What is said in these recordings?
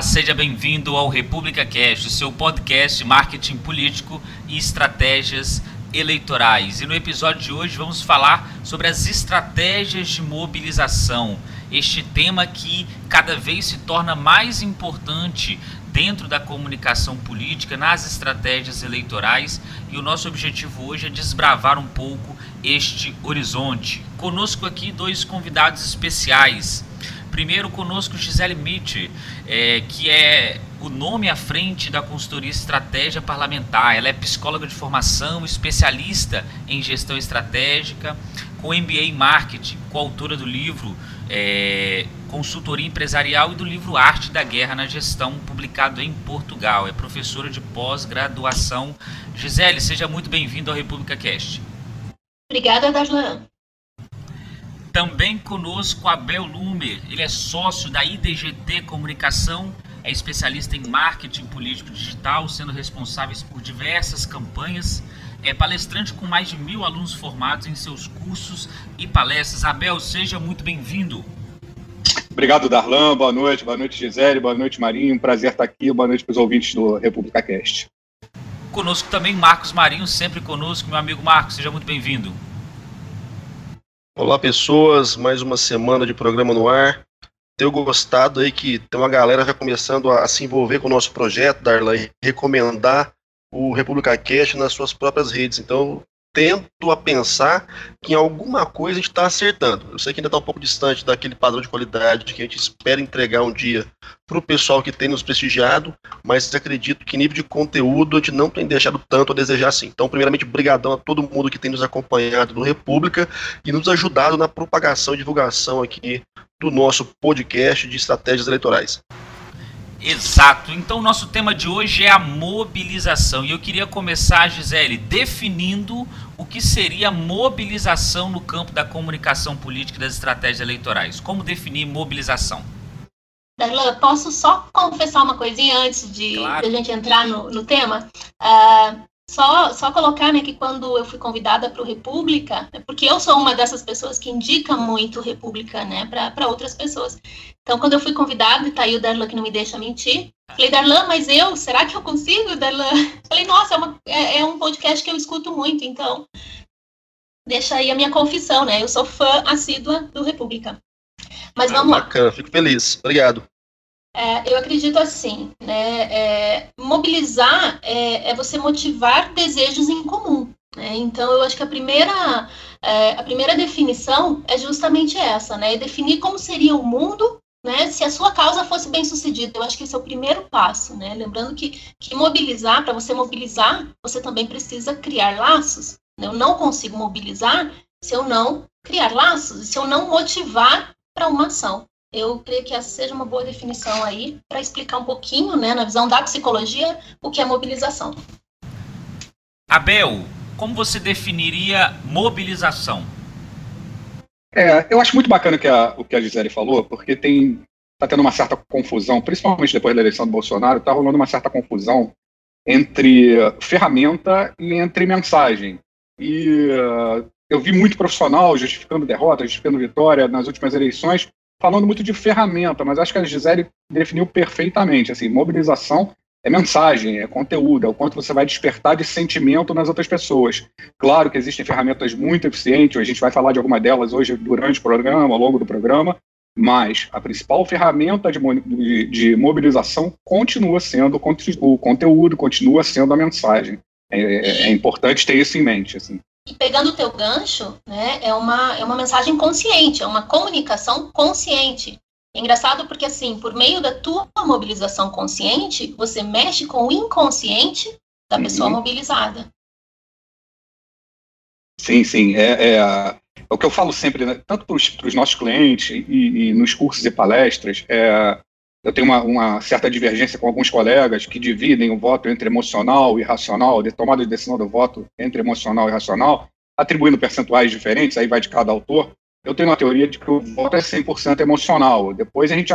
Olá, seja bem-vindo ao República Cast, seu podcast marketing político e estratégias eleitorais. E no episódio de hoje vamos falar sobre as estratégias de mobilização. Este tema que cada vez se torna mais importante dentro da comunicação política, nas estratégias eleitorais, e o nosso objetivo hoje é desbravar um pouco este horizonte. Conosco aqui dois convidados especiais. Primeiro conosco Gisele Mitch, é, que é o nome à frente da consultoria estratégia parlamentar. Ela é psicóloga de formação, especialista em gestão estratégica, com MBA em marketing, coautora do livro é, Consultoria Empresarial e do livro Arte da Guerra na Gestão, publicado em Portugal. É professora de pós-graduação. Gisele, seja muito bem-vindo ao República Cast. Obrigada, Darlan. Também conosco Abel Lumer, ele é sócio da IDGT Comunicação, é especialista em marketing político digital, sendo responsáveis por diversas campanhas, é palestrante com mais de mil alunos formados em seus cursos e palestras. Abel, seja muito bem-vindo. Obrigado, Darlan. Boa noite. Boa noite, Gisele. Boa noite, Marinho. Um prazer estar aqui. Boa noite para os ouvintes do República Cast. Conosco também Marcos Marinho, sempre conosco. Meu amigo Marcos, seja muito bem-vindo. Olá, pessoas. Mais uma semana de programa no ar. Tenho gostado aí que tem uma galera já começando a, se envolver com o nosso projeto, Darla, e recomendar o República Cast nas suas próprias redes. Então, tento a pensar que em alguma coisa a gente está acertando. Eu sei que ainda está um pouco distante daquele padrão de qualidade que a gente espera entregar um dia para o pessoal que tem nos prestigiado, mas acredito que nível de conteúdo a gente não tem deixado tanto a desejar assim. Então, primeiramente, brigadão a todo mundo que tem nos acompanhado no República e nos ajudado na propagação e divulgação aqui do nosso podcast de estratégias eleitorais. Exato. Então, o nosso tema de hoje é a mobilização. E eu queria começar, Gisele, definindo o que seria mobilização no campo da comunicação política e das estratégias eleitorais. Como definir mobilização? Darlan, posso só confessar uma coisinha antes de, claro. a gente entrar no, no tema? Uh, só, só colocar né, que quando eu fui convidada para o República, é porque eu sou uma dessas pessoas que indica muito República né, para outras pessoas. Então, quando eu fui convidada, e tá aí o Darlan que não me deixa mentir, falei, Darlan, mas eu, será que eu consigo, Darlan? Falei, nossa, é, uma, é, é um podcast que eu escuto muito, então deixa aí a minha confissão, né? Eu sou fã assídua do República. Mas vamos ah, bacana, lá. fico feliz. Obrigado. É, eu acredito assim, né? É, mobilizar é, é, você motivar desejos em comum. Né? Então, eu acho que a primeira, é, a primeira definição é justamente essa, né? É definir como seria o mundo né, se a sua causa fosse bem sucedida. Eu acho que esse é o primeiro passo. Né? Lembrando que, que mobilizar, para você mobilizar, você também precisa criar laços. Né? Eu não consigo mobilizar se eu não criar laços, se eu não motivar para uma ação. Eu creio que essa seja uma boa definição aí para explicar um pouquinho, né, na visão da psicologia, o que é mobilização. Abel, como você definiria mobilização? É, eu acho muito bacana que a, o que a Gisele falou, porque tem está tendo uma certa confusão, principalmente depois da eleição do Bolsonaro, está rolando uma certa confusão entre ferramenta e entre mensagem. E uh, eu vi muito profissional justificando derrota, justificando vitória nas últimas eleições, falando muito de ferramenta, mas acho que a Gisele definiu perfeitamente. Assim, mobilização é mensagem, é conteúdo, é o quanto você vai despertar de sentimento nas outras pessoas. Claro que existem ferramentas muito eficientes, a gente vai falar de alguma delas hoje durante o programa, ao longo do programa, mas a principal ferramenta de, de, de mobilização continua sendo o, conteúdo, continua sendo a mensagem. É, é, é importante ter isso em mente. Assim. E pegando o teu gancho, né, é uma, é uma mensagem consciente, é uma comunicação consciente. É engraçado porque, assim, por meio da tua mobilização consciente, você mexe com o inconsciente da uhum. pessoa mobilizada. Sim, sim. É, é, é, o que eu falo sempre, né, tanto para os nossos clientes e, e, nos cursos e palestras, é, eu tenho uma, uma, certa divergência com alguns colegas que dividem o voto entre emocional e racional, de tomada de decisão do voto entre emocional e racional, atribuindo percentuais diferentes, aí vai de cada autor. Eu tenho uma teoria de que o voto é 100% emocional. Depois a gente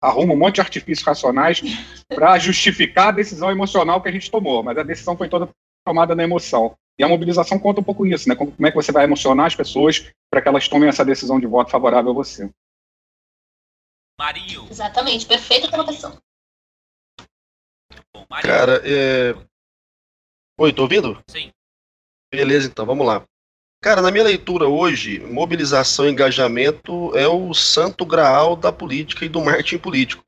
arruma um monte de artifícios racionais para justificar a decisão emocional que a gente tomou, mas a decisão foi toda tomada na emoção. E a mobilização conta um pouco isso, né? Como é que você vai emocionar as pessoas para que elas tomem essa decisão de voto favorável a você. Marinho. Exatamente, perfeita colocação. Bom, Cara, é... Oi, tô ouvindo? Sim. Beleza, então, vamos lá. Cara, na minha leitura hoje, mobilização e engajamento é o santo graal da política e do marketing político.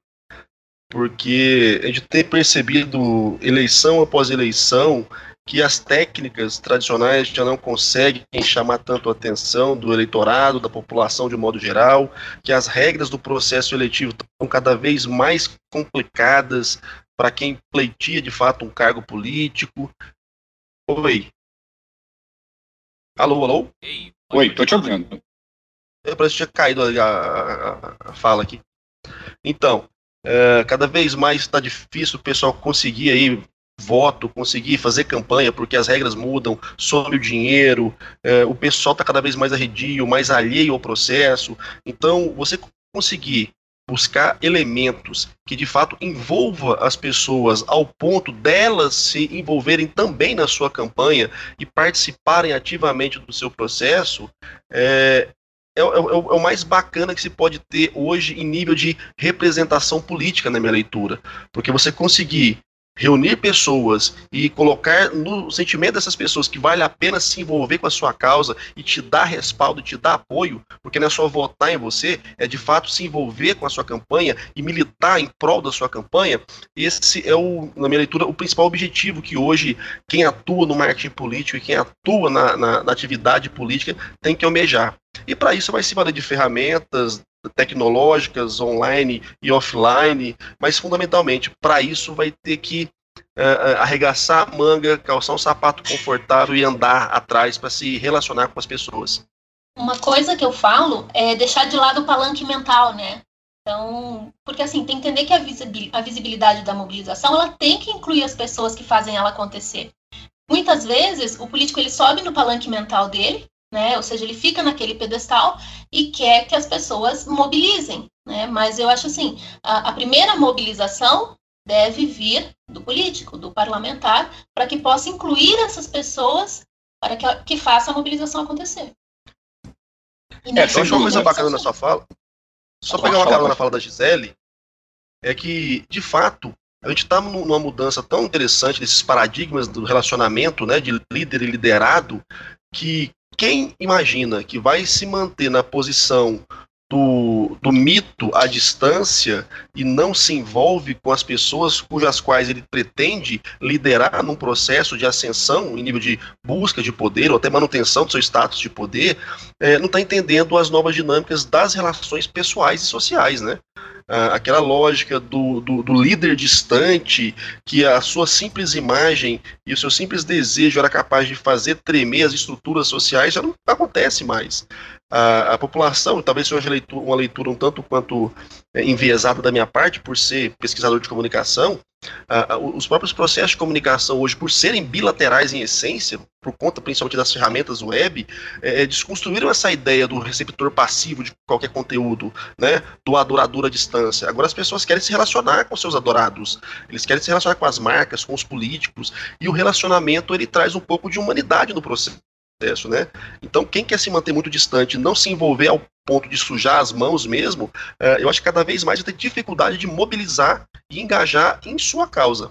Porque a gente tem percebido, eleição após eleição, que as técnicas tradicionais já não conseguem chamar tanto a atenção do eleitorado, da população de modo geral, que as regras do processo eletivo estão cada vez mais complicadas para quem pleitia de fato um cargo político. Oi. Alô, alô? Ei, Oi, tô te ouvindo. É, parece que tinha caído a, a, a fala aqui. Então, é, cada vez mais está difícil o pessoal conseguir aí voto, conseguir fazer campanha, porque as regras mudam, some o dinheiro, é, o pessoal está cada vez mais arredio, mais alheio ao processo. Então, você conseguir buscar elementos que de fato envolva as pessoas ao ponto delas se envolverem também na sua campanha e participarem ativamente do seu processo, é, é, é, é, o mais bacana que se pode ter hoje em nível de representação política na minha leitura. Porque você conseguir reunir pessoas e colocar no sentimento dessas pessoas que vale a pena se envolver com a sua causa e te dar respaldo, te dar apoio, porque não é só votar em você, é de fato se envolver com a sua campanha e militar em prol da sua campanha. Esse é o, na minha leitura, o principal objetivo que hoje quem atua no marketing político e quem atua na, na, na atividade política tem que almejar. E para isso vai se valer de ferramentas tecnológicas, online e offline, mas fundamentalmente para isso vai ter que uh, arregaçar a manga, calçar um sapato confortável e andar atrás para se relacionar com as pessoas. Uma coisa que eu falo é deixar de lado o palanque mental, né? Então, porque assim, tem que entender que a visibilidade da mobilização, ela tem que incluir as pessoas que fazem ela acontecer. Muitas vezes, o político ele sobe no palanque mental dele, né? Ou seja, ele fica naquele pedestal e quer que as pessoas mobilizem, né? Mas eu acho assim, a, a primeira mobilização deve vir do político, do parlamentar, para que possa incluir essas pessoas para que, que faça a mobilização acontecer. E é, uma coisa bacana na sua fala. Só pegar uma carona na fala da Gisele, é que, de fato, a gente está numa mudança tão interessante desses paradigmas do relacionamento, né, de líder e liderado, que quem imagina que vai se manter na posição do, do, mito à distância e não se envolve com as pessoas cujas quais ele pretende liderar num processo de ascensão em nível de busca de poder ou até manutenção do seu status de poder, é, não está entendendo as novas dinâmicas das relações pessoais e sociais, né? Aquela lógica do, do, do, líder distante, que a sua simples imagem e o seu simples desejo era capaz de fazer tremer as estruturas sociais, já não acontece mais. A, a população, talvez seja uma leitura, uma leitura um tanto quanto é, enviesada da minha parte, por ser pesquisador de comunicação, Uh, os próprios processos de comunicação hoje, por serem bilaterais em essência, por conta principalmente das ferramentas web, é, é, desconstruíram essa ideia do receptor passivo de qualquer conteúdo, né, do adorador à distância. Agora as pessoas querem se relacionar com seus adorados, eles querem se relacionar com as marcas, com os políticos, e o relacionamento ele traz um pouco de humanidade no processo processo, né? Então, quem quer se manter muito distante, não se envolver ao ponto de sujar as mãos mesmo, é, eu acho que cada vez mais ter dificuldade de mobilizar e engajar em sua causa.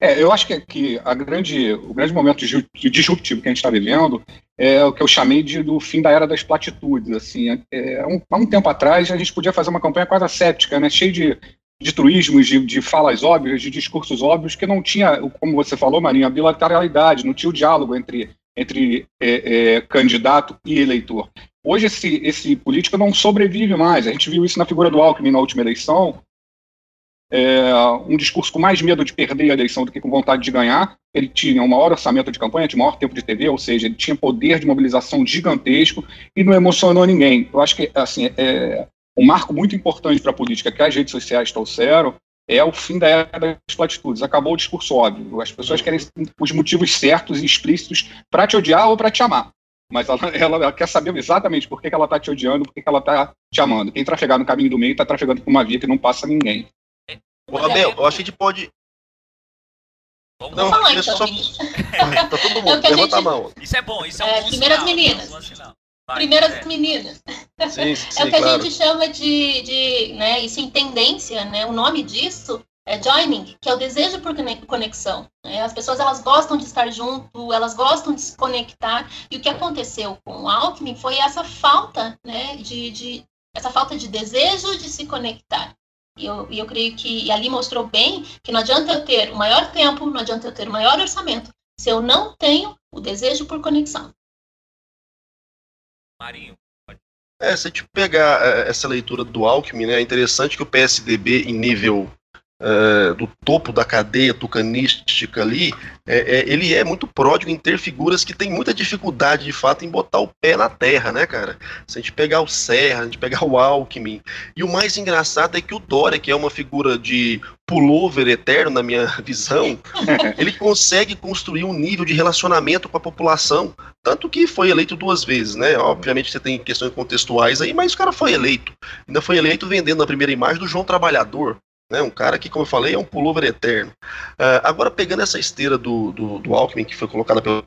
É, eu acho que, que a grande, o grande momento disruptivo que a gente está vivendo é o que eu chamei de do fim da era das platitudes. Assim, é, é um, há um tempo atrás a gente podia fazer uma campanha quase ascética, né, cheia de, de truísmos, de, de falas óbvias, de discursos óbvios, que não tinha, como você falou, Marinho, a bilateralidade, não tinha o diálogo entre entre é, é, candidato e eleitor. Hoje esse, esse político não sobrevive mais. A gente viu isso na figura do Alckmin na última eleição. É, um discurso com mais medo de perder a eleição do que com vontade de ganhar. Ele tinha um maior orçamento de campanha, tinha maior tempo de TV, ou seja, ele tinha poder de mobilização gigantesco e não emocionou ninguém. Eu acho que assim, é um marco muito importante para a política que as redes sociais trouxeram é o fim da era das platitudes. Acabou o discurso óbvio. As pessoas querem os motivos certos e explícitos para te odiar ou para te amar. Mas ela, ela, ela, quer saber exatamente por que, que ela está te odiando, por que, que ela está te amando. Quem trafegar no caminho do meio está trafegando por uma via que não passa ninguém. Ô, Abel, eu acho que a gente pode. Vamos não, falar, então, só... tá todo mundo, é levanta gente... a mão. Isso é bom, isso é um é, bom Primeiras sinal, meninas. É um Primeiras é. meninas. Sim, sim, é o que claro. a gente chama de, de né, isso em tendência, né? O nome disso é joining, que é o desejo por conexão. Né? As pessoas elas gostam de estar junto, elas gostam de se conectar. E o que aconteceu com o Alckmin foi essa falta, né, de, de essa falta de desejo de se conectar. E eu, eu creio que ali mostrou bem que não adianta eu ter o maior tempo, não adianta eu ter o maior orçamento, se eu não tenho o desejo por conexão. Marinho. É, se a gente pegar é, essa leitura do Alckmin, né, é interessante que o PSDB em nível uh, do topo da cadeia tucanística ali, é, é, ele é muito pródigo em ter figuras que têm muita dificuldade, de fato, em botar o pé na terra, né, cara? Se a gente pegar o Serra, a gente pegar o Alckmin. E o mais engraçado é que o Dória, que é uma figura de pullover eterno, na minha visão, ele consegue construir um nível de relacionamento com a população. Tanto que foi eleito duas vezes, né? Obviamente você tem questões contextuais aí, mas o cara foi eleito. Ainda foi eleito vendendo a primeira imagem do João Trabalhador. Né, um cara que, como eu falei, é um pullover eterno. Uh, agora, pegando essa esteira do, do, do Alckmin, que foi colocada pelo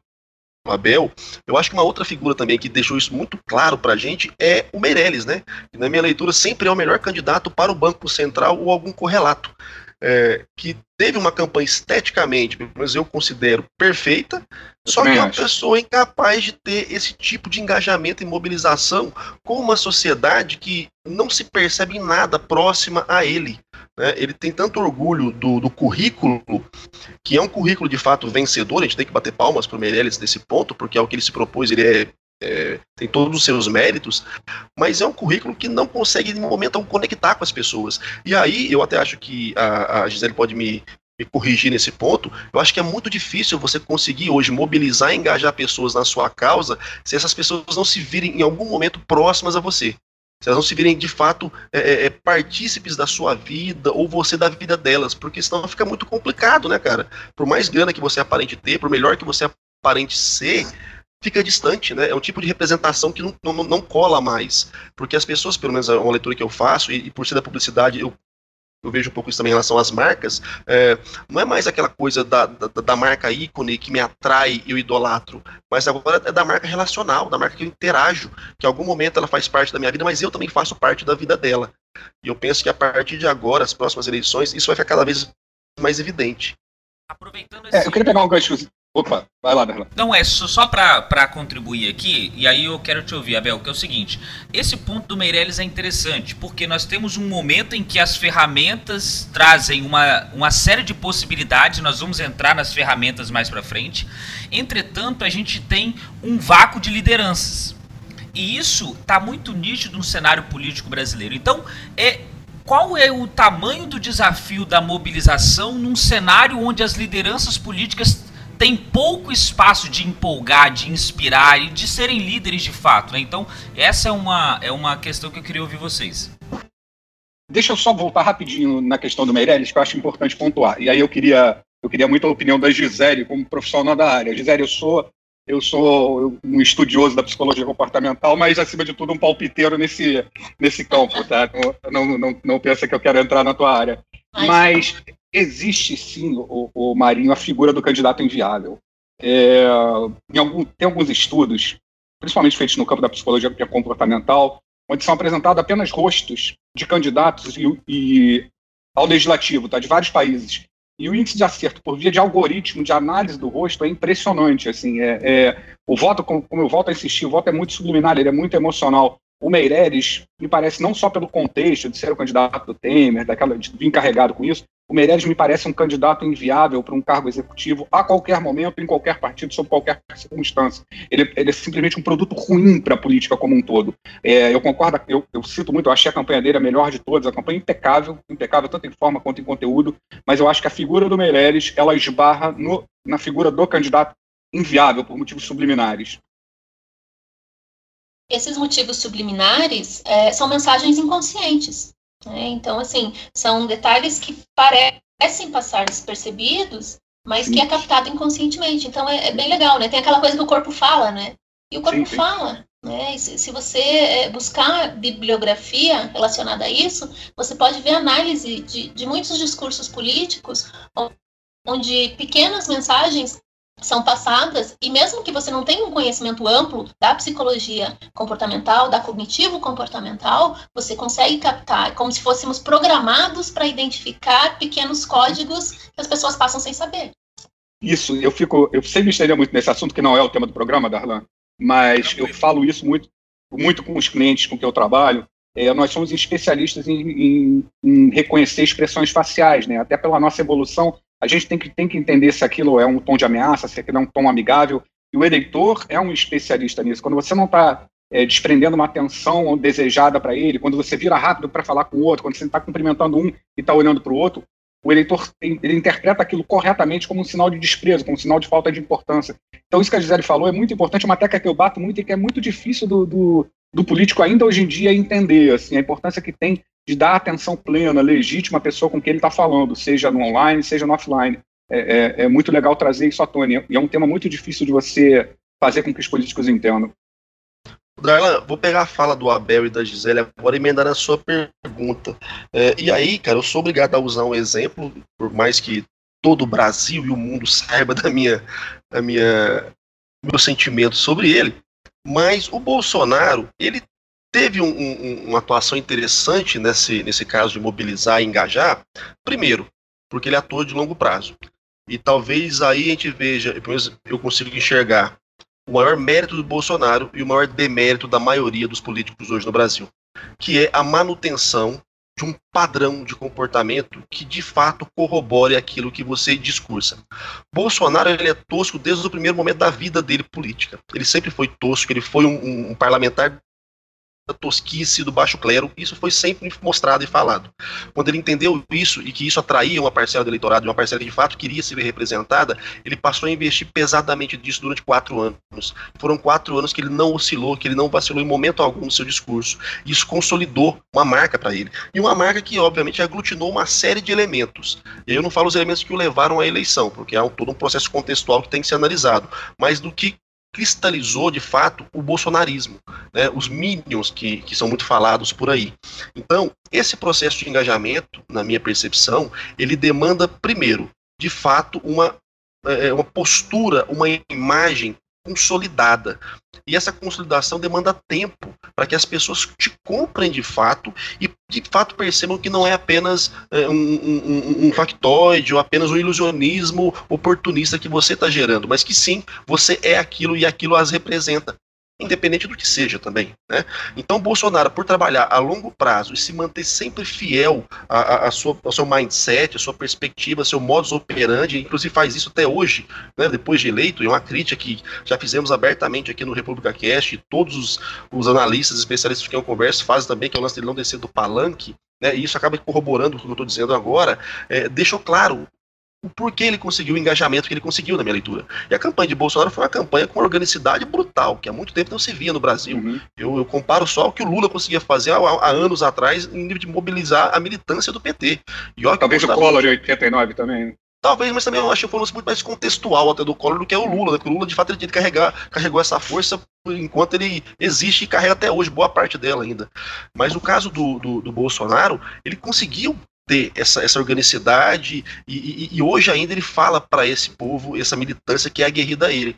Abel, eu acho que uma outra figura também que deixou isso muito claro pra gente é o Meirelles, né? Que na minha leitura sempre é o melhor candidato para o Banco Central ou algum correlato. É, que teve uma campanha esteticamente, mas eu considero perfeita, eu só que é uma acho. pessoa incapaz de ter esse tipo de engajamento e mobilização com uma sociedade que não se percebe em nada próxima a ele. Né? Ele tem tanto orgulho do, do, currículo, que é um currículo de fato vencedor, a gente tem que bater palmas para o Meirelles nesse ponto, porque é o que ele se propôs, ele é, é, tem todos os seus méritos, mas é um currículo que não consegue, em momento conectar com as pessoas. E aí, eu até acho que a, a Gisele pode me, me corrigir nesse ponto, eu acho que é muito difícil você conseguir hoje mobilizar e engajar pessoas na sua causa se essas pessoas não se virem em algum momento próximas a você se elas não se virem de fato é, é, é, partícipes da sua vida ou você da vida delas, porque senão fica muito complicado, né, cara? Por mais grana que você aparente ter, por melhor que você aparente ser, fica distante, né? É um tipo de representação que não, não, não cola mais. Porque as pessoas, pelo menos é uma leitura que eu faço, e, e por ser da publicidade, eu eu vejo um pouco isso também em relação às marcas, é, não é mais aquela coisa da, da, da, marca ícone que me atrai e eu idolatro, mas agora é da marca relacional, da marca que eu interajo, que em algum momento ela faz parte da minha vida, mas eu também faço parte da vida dela. E eu penso que a partir de agora, as próximas eleições, isso vai ficar cada vez mais evidente. Aproveitando esse... É, eu queria pegar um gancho Opa, vai lá, Darlan. Não, é só para contribuir aqui, e aí eu quero te ouvir, Abel, que é o seguinte: esse ponto do Meirelles é interessante, porque nós temos um momento em que as ferramentas trazem uma, uma série de possibilidades, nós vamos entrar nas ferramentas mais para frente. Entretanto, a gente tem um vácuo de lideranças. E isso está muito nítido no cenário político brasileiro. Então, é qual é o tamanho do desafio da mobilização num cenário onde as lideranças políticas tem pouco espaço de empolgar, de inspirar e de serem líderes de fato. Né? Então, essa é uma, é uma questão que eu queria ouvir vocês. Deixa eu só voltar rapidinho na questão do Meirelles, que eu acho importante pontuar. E aí eu queria, eu queria muito a opinião da Gisele, como profissional da área. Gisele, eu sou, eu sou um estudioso da psicologia comportamental, mas, acima de tudo, um palpiteiro nesse, nesse campo, tá? Não, não, não, não pensa que eu quero entrar na tua área. Mas existe sim, o, o Marinho, a figura do candidato inviável. É, algum, tem alguns estudos, principalmente feitos no campo da psicologia comportamental, onde são apresentados apenas rostos de candidatos e, e ao legislativo, tá, de vários países. E o índice de acerto por via de algoritmo de análise do rosto é impressionante. Assim, é, é o voto, como, como eu volto a insistir, o voto é muito subliminar, ele é muito emocional o Meireles, me parece, não só pelo contexto de ser o candidato do Temer, daquela, de vir encarregado com isso, o Meireles me parece um candidato inviável para um cargo executivo a qualquer momento, em qualquer partido, sob qualquer circunstância. Ele, ele é simplesmente um produto ruim para a política como um todo. É, eu concordo, eu, eu cito muito, eu achei a campanha dele a melhor de todas, a campanha impecável, impecável tanto em forma quanto em conteúdo, mas eu acho que a figura do Meireles, ela esbarra no, na figura do candidato inviável por motivos subliminares esses motivos subliminares é, são mensagens inconscientes. Né? Então, assim, são detalhes que parecem passar despercebidos, mas que é captado inconscientemente. Então, é, é, bem legal, né? Tem aquela coisa que o corpo fala, né? E o corpo sim, sim. fala. Né? Se, se, você é, buscar bibliografia relacionada a isso, você pode ver análise de, de muitos discursos políticos onde pequenas mensagens são passadas, e mesmo que você não tenha um conhecimento amplo da psicologia comportamental, da cognitivo comportamental, você consegue captar, como se fôssemos programados para identificar pequenos códigos que as pessoas passam sem saber. Isso, eu fico, eu sempre estaria muito nesse assunto, que não é o tema do programa, Darlan, mas eu falo isso muito, muito com os clientes com que eu trabalho. É, nós somos especialistas em, em, em, reconhecer expressões faciais, né? Até pela nossa evolução, a gente tem que, tem que entender se aquilo é um tom de ameaça, se aquilo é um tom amigável. E o eleitor é um especialista nisso. Quando você não está é, desprendendo uma atenção desejada para ele, quando você vira rápido para falar com o outro, quando você está cumprimentando um e está olhando para o outro, o eleitor ele interpreta aquilo corretamente como um sinal de desprezo, como um sinal de falta de importância. Então, isso que a Gisele falou é muito importante, uma tecla que eu bato muito e que é muito difícil do, do, do político ainda hoje em dia entender assim, a importância que tem de dar atenção plena, legítima à pessoa com quem ele está falando, seja no online, seja no offline. É, é, é, muito legal trazer isso à tona, e é um tema muito difícil de você fazer com que os políticos entendam. Darlan, vou pegar a fala do Abel e da Gisele agora e emendar a sua pergunta. É, e aí, cara, eu sou obrigado a usar um exemplo, por mais que todo o Brasil e o mundo saiba da minha, da minha meu sentimento sobre ele. Mas o Bolsonaro, ele teve um, um, uma atuação interessante nesse, nesse caso de mobilizar e engajar. Primeiro, porque ele atua de longo prazo. E talvez aí a gente veja, pelo menos eu consigo enxergar o maior mérito do Bolsonaro e o maior demérito da maioria dos políticos hoje no Brasil, que é a manutenção de um padrão de comportamento que de fato corrobore aquilo que você discursa. Bolsonaro ele é tosco desde o primeiro momento da vida dele política. Ele sempre foi tosco, ele foi um, um parlamentar tosquice do baixo clero, isso foi sempre mostrado e falado. Quando ele entendeu isso e que isso atraía uma parcela do eleitorado, uma parcela que de fato queria se ver representada, ele passou a investir pesadamente nisso durante quatro anos. Foram quatro anos que ele não oscilou, que ele não vacilou em momento algum no seu discurso. Isso consolidou uma marca para ele. E uma marca que, obviamente, aglutinou uma série de elementos. E eu não falo os elementos que o levaram à eleição, porque é todo um processo contextual que tem que ser analisado, mas do que cristalizou de fato o bolsonarismo, né, os minions que, que são muito falados por aí. Então, esse processo de engajamento, na minha percepção, ele demanda, primeiro, de fato, uma, é, uma postura, uma imagem consolidada. E essa consolidação demanda tempo para que as pessoas te comprem de fato e de fato percebam que não é apenas é, um, um, um, factoide ou apenas um ilusionismo oportunista que você está gerando, mas que sim, você é aquilo e aquilo as representa independente do que seja também. Né? Então, Bolsonaro, por trabalhar a longo prazo e se manter sempre fiel a, a, ao seu mindset, a sua perspectiva, ao seu modus operandi, inclusive faz isso até hoje, né, depois de eleito, é uma crítica que já fizemos abertamente aqui no República Cast, e todos os, os analistas, especialistas que eu converso fazem também, que é o lance dele não descer do palanque, né, e isso acaba corroborando o que eu estou dizendo agora, é, deixou claro o porquê ele conseguiu o engajamento que ele conseguiu na minha leitura. E a campanha de Bolsonaro foi uma campanha com uma organicidade brutal, que há muito tempo não se via no Brasil. Uhum. Eu, eu, comparo só o que o Lula conseguia fazer há, há, anos atrás, em nível de mobilizar a militância do PT. E Talvez o Collor de 89 também. Talvez, mas também eu acho que foi um muito mais contextual até do Collor do que é o Lula, né? Porque o Lula, de fato, ele carregar, carregou essa força enquanto ele existe e carrega até hoje, boa parte dela ainda. Mas o caso do, do, do Bolsonaro, ele conseguiu ter essa, essa organicidade e, e, e hoje ainda ele fala para esse povo, essa militância que é aguerrida a ele.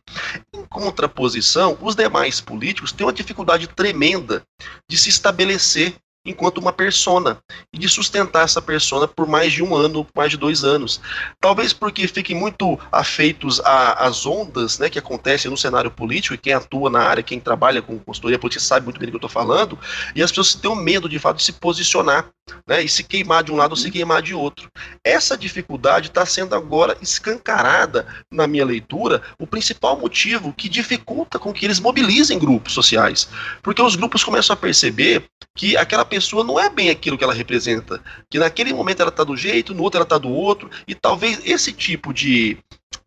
Em contraposição, os demais políticos têm uma dificuldade tremenda de se estabelecer enquanto uma persona e de sustentar essa persona por mais de um ano, por mais de dois anos. Talvez porque fiquem muito afeitos às ondas né, que acontecem no cenário político, e quem atua na área, quem trabalha com consultoria política sabe muito bem do que eu estou falando, e as pessoas têm medo de fato de se posicionar né, e se queimar de um lado ou se queimar de outro. Essa dificuldade está sendo agora escancarada na minha leitura, o principal motivo que dificulta com que eles mobilizem grupos sociais. Porque os grupos começam a perceber que aquela pessoa não é bem aquilo que ela representa. Que naquele momento ela está do jeito, no outro ela está do outro, e talvez esse tipo de.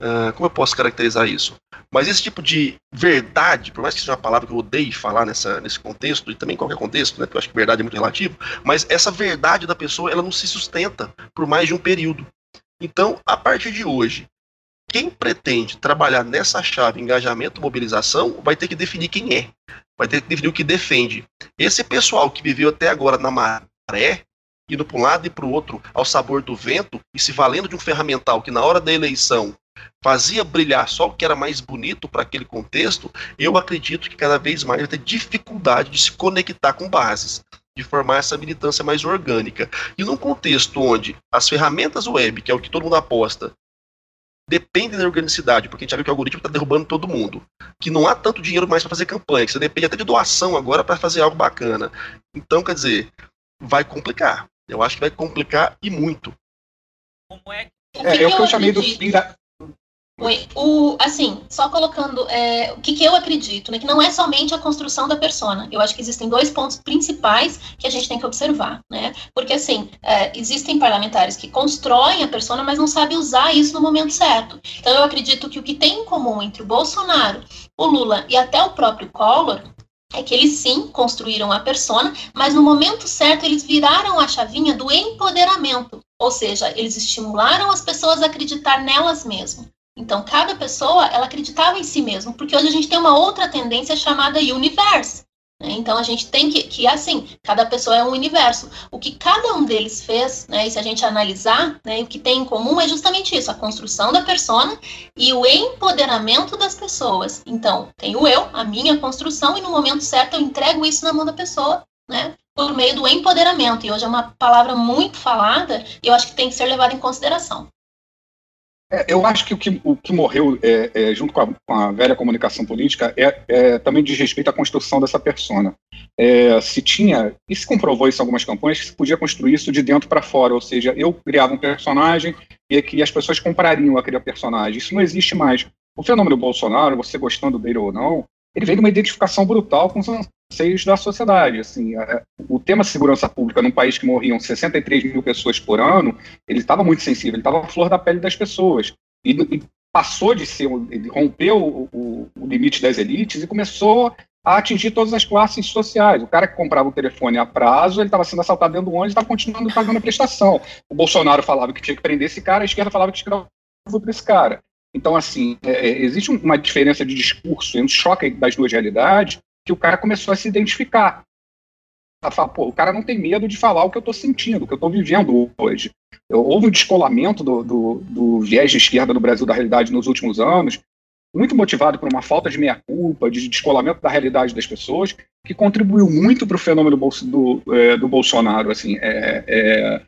Uh, como eu posso caracterizar isso? Mas esse tipo de verdade, por mais que seja uma palavra que eu odeio falar nessa, nesse contexto, e também em qualquer contexto, né, porque eu acho que verdade é muito relativo, mas essa verdade da pessoa ela não se sustenta por mais de um período. Então, a partir de hoje, quem pretende trabalhar nessa chave engajamento mobilização vai ter que definir quem é vai ter que definir o que defende. Esse pessoal que viveu até agora na maré, indo para um lado e para o outro ao sabor do vento e se valendo de um ferramental que na hora da eleição fazia brilhar só o que era mais bonito para aquele contexto, eu acredito que cada vez mais vai ter dificuldade de se conectar com bases, de formar essa militância mais orgânica. E num contexto onde as ferramentas web, que é o que todo mundo aposta, dependem da organicidade, porque a gente já viu que o algoritmo está derrubando todo mundo, que não há tanto dinheiro mais para fazer campanha, que você depende até de doação agora para fazer algo bacana. Então, quer dizer, vai complicar. Eu acho que vai complicar e muito. Como é, é, é o que eu chamei do fim da, o, assim, só colocando é, o que, que eu acredito, né, que não é somente a construção da persona. Eu acho que existem dois pontos principais que a gente tem que observar, né? Porque, assim, é, existem parlamentares que constroem a persona, mas não sabem usar isso no momento certo. Então, eu acredito que o que tem em comum entre o Bolsonaro, o Lula e até o próprio Collor é que eles sim construíram a persona, mas no momento certo eles viraram a chavinha do empoderamento, ou seja, eles estimularam as pessoas a acreditar nelas mesmas. Então, cada pessoa, ela acreditava em si mesmo, porque hoje a gente tem uma outra tendência chamada universe. Né? Então, a gente tem que, que, assim, cada pessoa é um universo. O que cada um deles fez, né, e se a gente analisar, né, o que tem em comum é justamente isso, a construção da persona e o empoderamento das pessoas. Então, tem o eu, a minha construção, e no momento certo eu entrego isso na mão da pessoa, né, por meio do empoderamento. E hoje é uma palavra muito falada e eu acho que tem que ser levada em consideração. É, eu acho que o que, o que morreu, é, é, junto com a, com a, velha comunicação política, é, é, também diz respeito à construção dessa persona. É, se tinha, e se comprovou isso em algumas campanhas, que se podia construir isso de dentro para fora, ou seja, eu criava um personagem e que as pessoas comprariam aquele personagem. Isso não existe mais. O fenômeno Bolsonaro, você gostando dele ou não, ele vem de uma identificação brutal com os anseios da sociedade. Assim, é, o tema segurança pública num país que morriam 63 mil pessoas por ano, ele estava muito sensível, ele estava à flor da pele das pessoas. E, e passou de ser, ele rompeu o, o, o, limite das elites e começou a atingir todas as classes sociais. O cara que comprava o telefone a prazo, ele estava sendo assaltado dentro do ônibus e estava continuando pagando a prestação. O Bolsonaro falava que tinha que prender esse cara, a esquerda falava que tinha que dar para esse cara. Então, assim, é, é, existe uma diferença de discurso, um choque das duas realidades, que o cara começou a se identificar. A falar, pô, o cara não tem medo de falar o que eu estou sentindo, o que eu estou vivendo hoje. Houve um descolamento do, do, do, viés de esquerda no Brasil da realidade nos últimos anos, muito motivado por uma falta de meia-culpa, de descolamento da realidade das pessoas, que contribuiu muito para o fenômeno do, é, do Bolsonaro. Assim, é, é,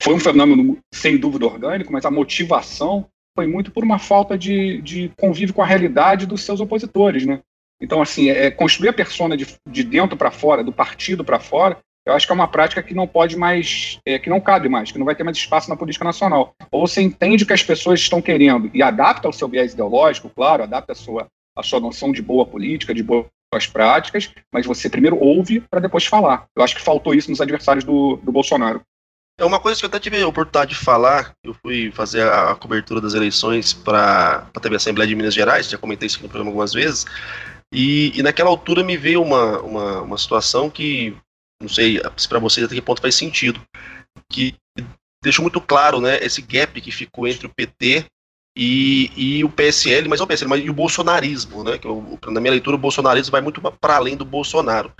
foi um fenômeno, sem dúvida, orgânico, mas a motivação foi muito por uma falta de, de convívio com a realidade dos seus opositores, né? Então, assim, é, construir a persona de, de dentro para fora, do partido para fora, eu acho que é uma prática que não pode mais, é, que não cabe mais, que não vai ter mais espaço na política nacional. Ou você entende o que as pessoas estão querendo e adapta ao seu viés ideológico, claro, adapta a sua, a sua noção de boa política, de boas práticas, mas você primeiro ouve para depois falar. Eu acho que faltou isso nos adversários do, do Bolsonaro. É uma coisa que eu até tive a oportunidade de falar. Eu fui fazer a, a cobertura das eleições para a TV Assembleia de Minas Gerais, já comentei isso no programa algumas vezes. E, e naquela altura me veio uma, uma, uma situação que, não sei se para vocês até que ponto faz sentido, que deixou muito claro né, esse gap que ficou entre o PT e, e o PSL, mas não o PSL, mas o bolsonarismo, né? Que eu, na minha leitura o bolsonarismo vai muito para além do Bolsonaro,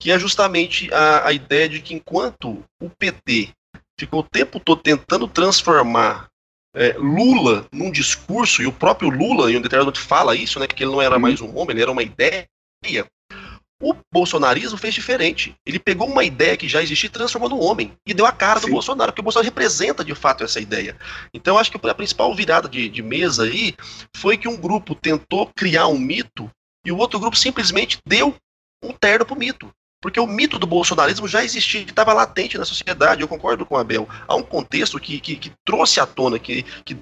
que é justamente a, a ideia de que enquanto o PT ficou o tempo todo tentando transformar é, Lula num discurso, e o próprio Lula, em um determinado momento, fala isso, né, que ele não era uhum. mais um homem, ele era uma ideia. O bolsonarismo fez diferente. Ele pegou uma ideia que já existia e transformou no homem. E deu a cara Sim. do Bolsonaro, porque o Bolsonaro representa de fato essa ideia. Então eu acho que a principal virada de, de mesa aí foi que um grupo tentou criar um mito e o outro grupo simplesmente deu um terno pro mito. Porque o mito do bolsonarismo já existia, estava latente na sociedade, eu concordo com o Abel. Há um contexto que, que, que trouxe à tona, que, que,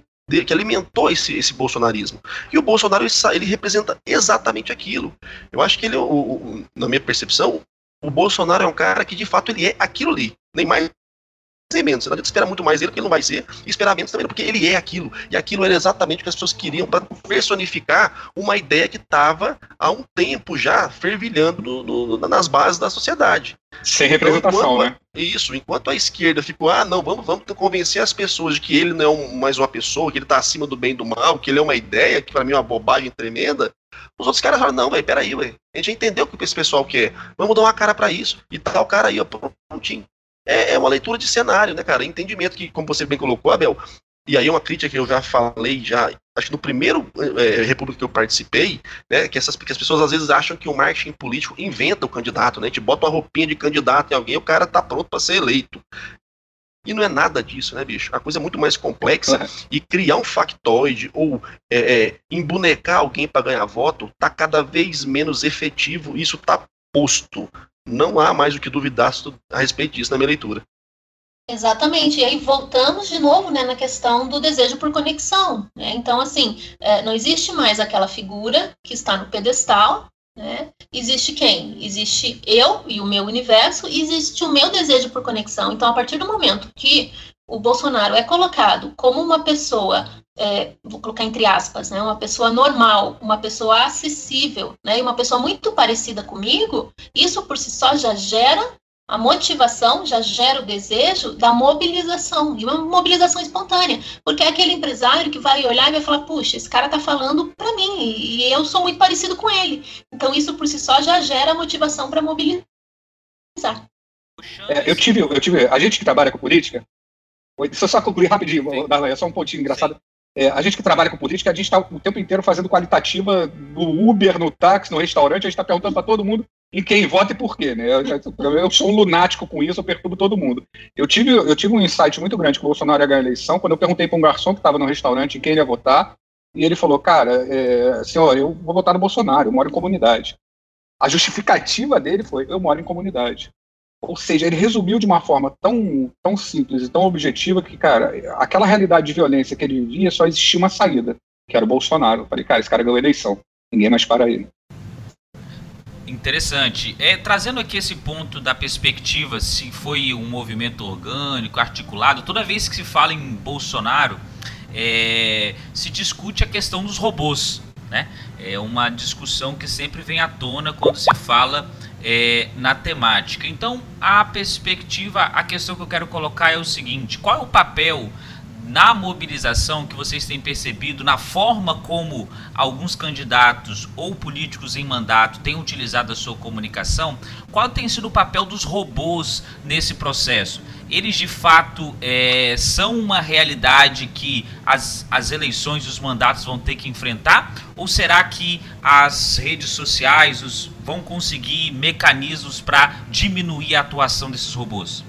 que alimentou esse, esse bolsonarismo. E o Bolsonaro, ele representa exatamente aquilo. Eu acho que ele, o, o, na minha percepção, o Bolsonaro é um cara que de fato ele é aquilo ali. Nem mais nem menos. Você não adianta esperar muito mais dele, porque ele não vai ser, e esperar menos também, porque ele é aquilo. E aquilo era exatamente o que as pessoas queriam para personificar uma ideia que estava há um tempo já fervilhando no, no, nas bases da sociedade. Sem representação, então, né? Isso, enquanto a esquerda ficou, ah, não, vamos, vamos convencer as pessoas de que ele não é um, mais uma pessoa, que ele está acima do bem e do mal, que ele é uma ideia, que para mim é uma bobagem tremenda. Os outros caras falaram, não, velho, peraí, velho. A gente já entendeu o que esse pessoal quer. Vamos dar uma cara para isso. E tal o cara aí, ó, prontinho é, é uma leitura de cenário, né, cara? Entendimento que, como você bem colocou, Abel, e aí uma crítica que eu já falei já acho que no primeiro é, República que eu participei, né, que, essas, que as pessoas às vezes acham que o marketing político inventa o candidato, né, a gente bota uma roupinha de candidato em alguém e o cara tá pronto para ser eleito. E não é nada disso, né, bicho? A coisa é muito mais complexa uhum. e criar um factoide ou é, é, embonecar alguém para ganhar voto tá cada vez menos efetivo. Isso tá posto. Não há mais o que duvidar a respeito disso na minha leitura. Exatamente. E aí voltamos de novo né, na questão do desejo por conexão. Né? Então, assim, é, não existe mais aquela figura que está no pedestal. Né? Existe quem? Existe eu e o meu universo, e existe o meu desejo por conexão. Então, a partir do momento que o Bolsonaro é colocado como uma pessoa, é, vou colocar entre aspas, né, uma pessoa normal, uma pessoa acessível, né, e uma pessoa muito parecida comigo, isso por si só já gera a motivação já gera o desejo da mobilização, e uma mobilização espontânea, porque é aquele empresário que vai olhar e vai falar: puxa, esse cara está falando para mim e eu sou muito parecido com ele. Então, isso por si só já gera motivação para mobilizar. É, eu, tive, eu tive. A gente que trabalha com política. Deixa eu só concluir rapidinho, é só um pontinho engraçado. É, a gente que trabalha com política, a gente está o tempo inteiro fazendo qualitativa no Uber, no táxi, no restaurante, a gente está perguntando para todo mundo em quem vota e por quê, né? Eu, eu, sou um lunático com isso, eu perturbo todo mundo. Eu tive, eu tive um insight muito grande que o Bolsonaro ia ganhar a eleição, quando eu perguntei para um garçom que estava no restaurante em quem ele ia votar, e ele falou, cara, é, senhor, eu vou votar no Bolsonaro, eu moro em comunidade. A justificativa dele foi, eu moro em comunidade. Ou seja, ele resumiu de uma forma tão, tão simples e tão objetiva que, cara, aquela realidade de violência que ele vivia só existia uma saída, que era o Bolsonaro. Eu falei, cara, esse cara ganhou a eleição. Ninguém mais para ele. Interessante. É, trazendo aqui esse ponto da perspectiva, se foi um movimento orgânico, articulado, toda vez que se fala em Bolsonaro, é, se discute a questão dos robôs. Né? É uma discussão que sempre vem à tona quando se fala é, na temática. Então, a perspectiva, a questão que eu quero colocar é o seguinte: qual é o papel na mobilização que vocês têm percebido, na forma como alguns candidatos ou políticos em mandato têm utilizado a sua comunicação, qual tem sido o papel dos robôs nesse processo? Eles de fato é, são uma realidade que as, as eleições e os mandatos vão ter que enfrentar? Ou será que as redes sociais os, vão conseguir mecanismos para diminuir a atuação desses robôs?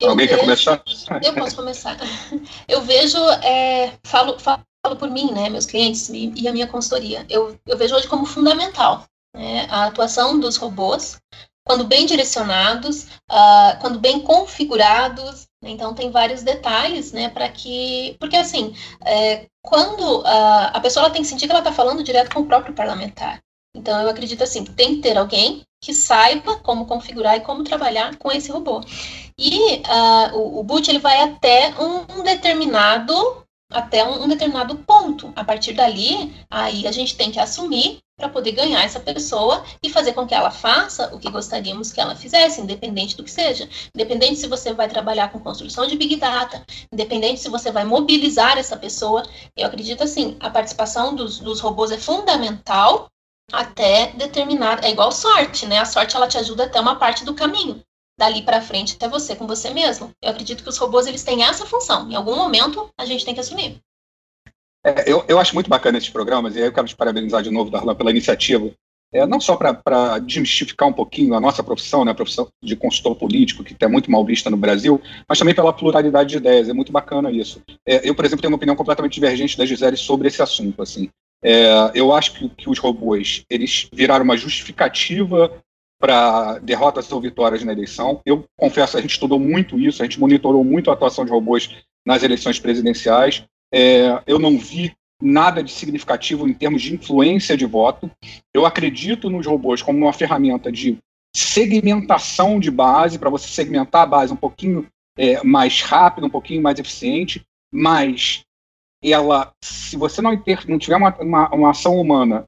Eu Alguém vejo, quer começar? Eu posso começar. Eu vejo, é, falo, falo por mim, né, meus clientes e, e, a minha consultoria. Eu, eu vejo hoje como fundamental né, a atuação dos robôs, quando bem direcionados, uh, quando bem configurados. Né, então, tem vários detalhes, né, para que. Porque, assim, é, quando uh, a pessoa tem que sentir que ela está falando direto com o próprio parlamentar. Então, eu acredito assim, tem que ter alguém que saiba como configurar e como trabalhar com esse robô. E uh, o, o boot ele vai até um, determinado até um, um, determinado ponto. A partir dali, aí a gente tem que assumir para poder ganhar essa pessoa e fazer com que ela faça o que gostaríamos que ela fizesse, independente do que seja. Independente se você vai trabalhar com construção de Big Data, independente se você vai mobilizar essa pessoa. Eu acredito assim, a participação dos, dos robôs é fundamental até determinar, é igual sorte, né? A sorte ela te ajuda até uma parte do caminho. Dali para frente até você com você mesmo. Eu acredito que os robôs eles têm essa função. Em algum momento a gente tem que assumir. É, eu, eu acho muito bacana esses programas e aí eu quero te parabenizar de novo, Darlan, pela iniciativa. É, não só para desmistificar um pouquinho a nossa profissão, né, a profissão de consultor político, que é muito mal vista no Brasil, mas também pela pluralidade de ideias. É muito bacana isso. É, eu, por exemplo, tenho uma opinião completamente divergente da Gisele sobre esse assunto. Assim. É, eu acho que, que, os robôs eles viraram uma justificativa para derrotas ou vitórias na eleição. Eu confesso, a gente estudou muito isso, a gente monitorou muito a atuação de robôs nas eleições presidenciais. É, eu não vi nada de significativo em termos de influência de voto. Eu acredito nos robôs como uma ferramenta de segmentação de base, para você segmentar a base um pouquinho é, mais rápido, um pouquinho mais eficiente, mas ela, se você não, não tiver uma, uma, uma, ação humana,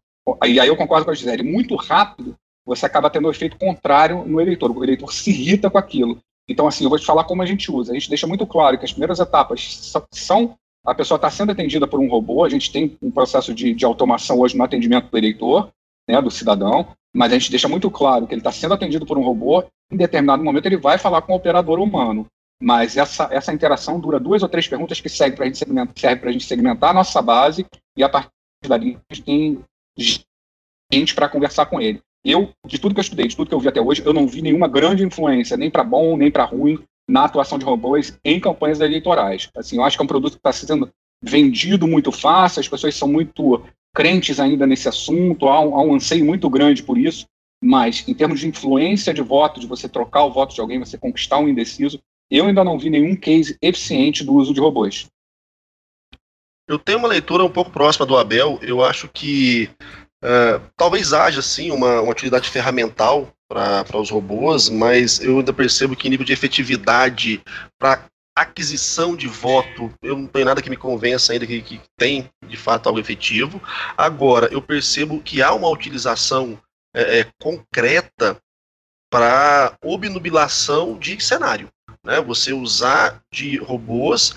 e aí eu concordo com a Gisele, muito rápido, você acaba tendo um efeito contrário no eleitor. O eleitor se irrita com aquilo. Então, assim, eu vou te falar como a gente usa. A gente deixa muito claro que as primeiras etapas são a pessoa está sendo atendida por um robô, a gente tem um processo de, de automação hoje no atendimento do eleitor, né, do cidadão, mas a gente deixa muito claro que ele está sendo atendido por um robô, em determinado momento ele vai falar com o operador humano. mas essa, essa interação dura duas ou três perguntas que servem para a gente segmentar, gente segmentar a nossa base e a partir dali a gente tem gente para conversar com ele. Eu, de tudo que eu estudei, de tudo que eu vi até hoje, eu não vi nenhuma grande influência, nem para bom, nem para ruim, na atuação de robôs em campanhas eleitorais. Assim, eu acho que é um produto que está sendo vendido muito fácil, as pessoas são muito crentes ainda nesse assunto, há um, há um anseio muito grande por isso, mas em termos de influência de voto, de você trocar o voto de alguém, você conquistar um indeciso, eu ainda não vi nenhum case eficiente do uso de robôs. Eu tenho uma leitura um pouco próxima do Abel. Eu acho que uh, talvez haja sim uma, uma utilidade ferramental para os robôs, mas eu ainda percebo que nível de efetividade para aquisição de voto, eu não tenho nada que me convença ainda que, que, tem de fato algo efetivo. Agora, eu percebo que há uma utilização é, é, concreta para obnubilação de cenário né? Você usar de robôs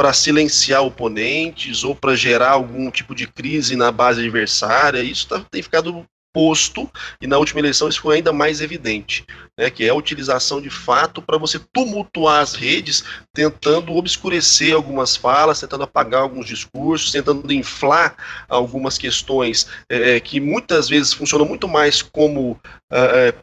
para silenciar oponentes ou para gerar algum tipo de crise na base adversária, isso tá, tem ficado posto, e na última eleição isso foi ainda mais evidente, né, que é a utilização de fato para você tumultuar as redes, tentando obscurecer algumas falas, tentando apagar alguns discursos, tentando inflar algumas questões é, que muitas vezes funcionam muito mais como é,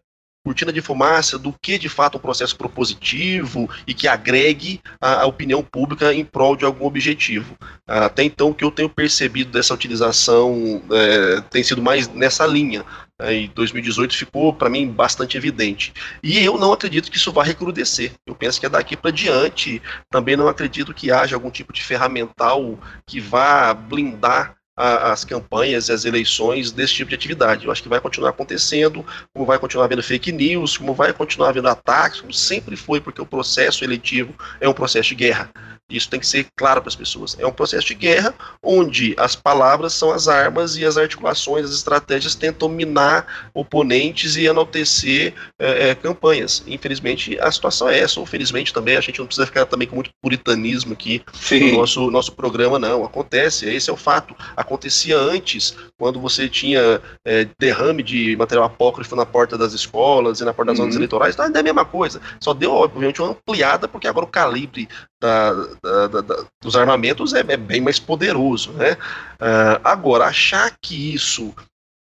cortina de fumaça do que de fato um processo propositivo e que agregue a, a opinião pública em prol de algum objetivo. Até então, o que eu tenho percebido dessa utilização é, tem sido mais nessa linha. É, em 2018 ficou para mim bastante evidente. E eu não acredito que isso vá recrudescer. Eu penso que é daqui para diante. Também não acredito que haja algum tipo de ferramental que vá blindar a, as campanhas e as eleições desse tipo de atividade. Eu acho que vai continuar acontecendo, como vai continuar havendo fake news, como vai continuar havendo ataques, como sempre foi, porque o processo eletivo é um processo de guerra. Isso tem que ser claro para as pessoas. É um processo de guerra onde as palavras são as armas e as articulações, as estratégias tentam minar oponentes e enaltecer é, é, campanhas. Infelizmente, a situação é essa. Ou felizmente também, a gente não precisa ficar também com muito puritanismo aqui Sim. no nosso, nosso programa, não. Acontece, esse é o fato. Acontecia antes, quando você tinha é, derrame de material apócrifo na porta das escolas e na porta das uhum. zonas eleitorais, então é a mesma coisa. Só deu, obviamente, uma ampliada, porque agora o calibre da, da, da, dos armamentos é, é, bem mais poderoso. Né? Uh, agora, achar que isso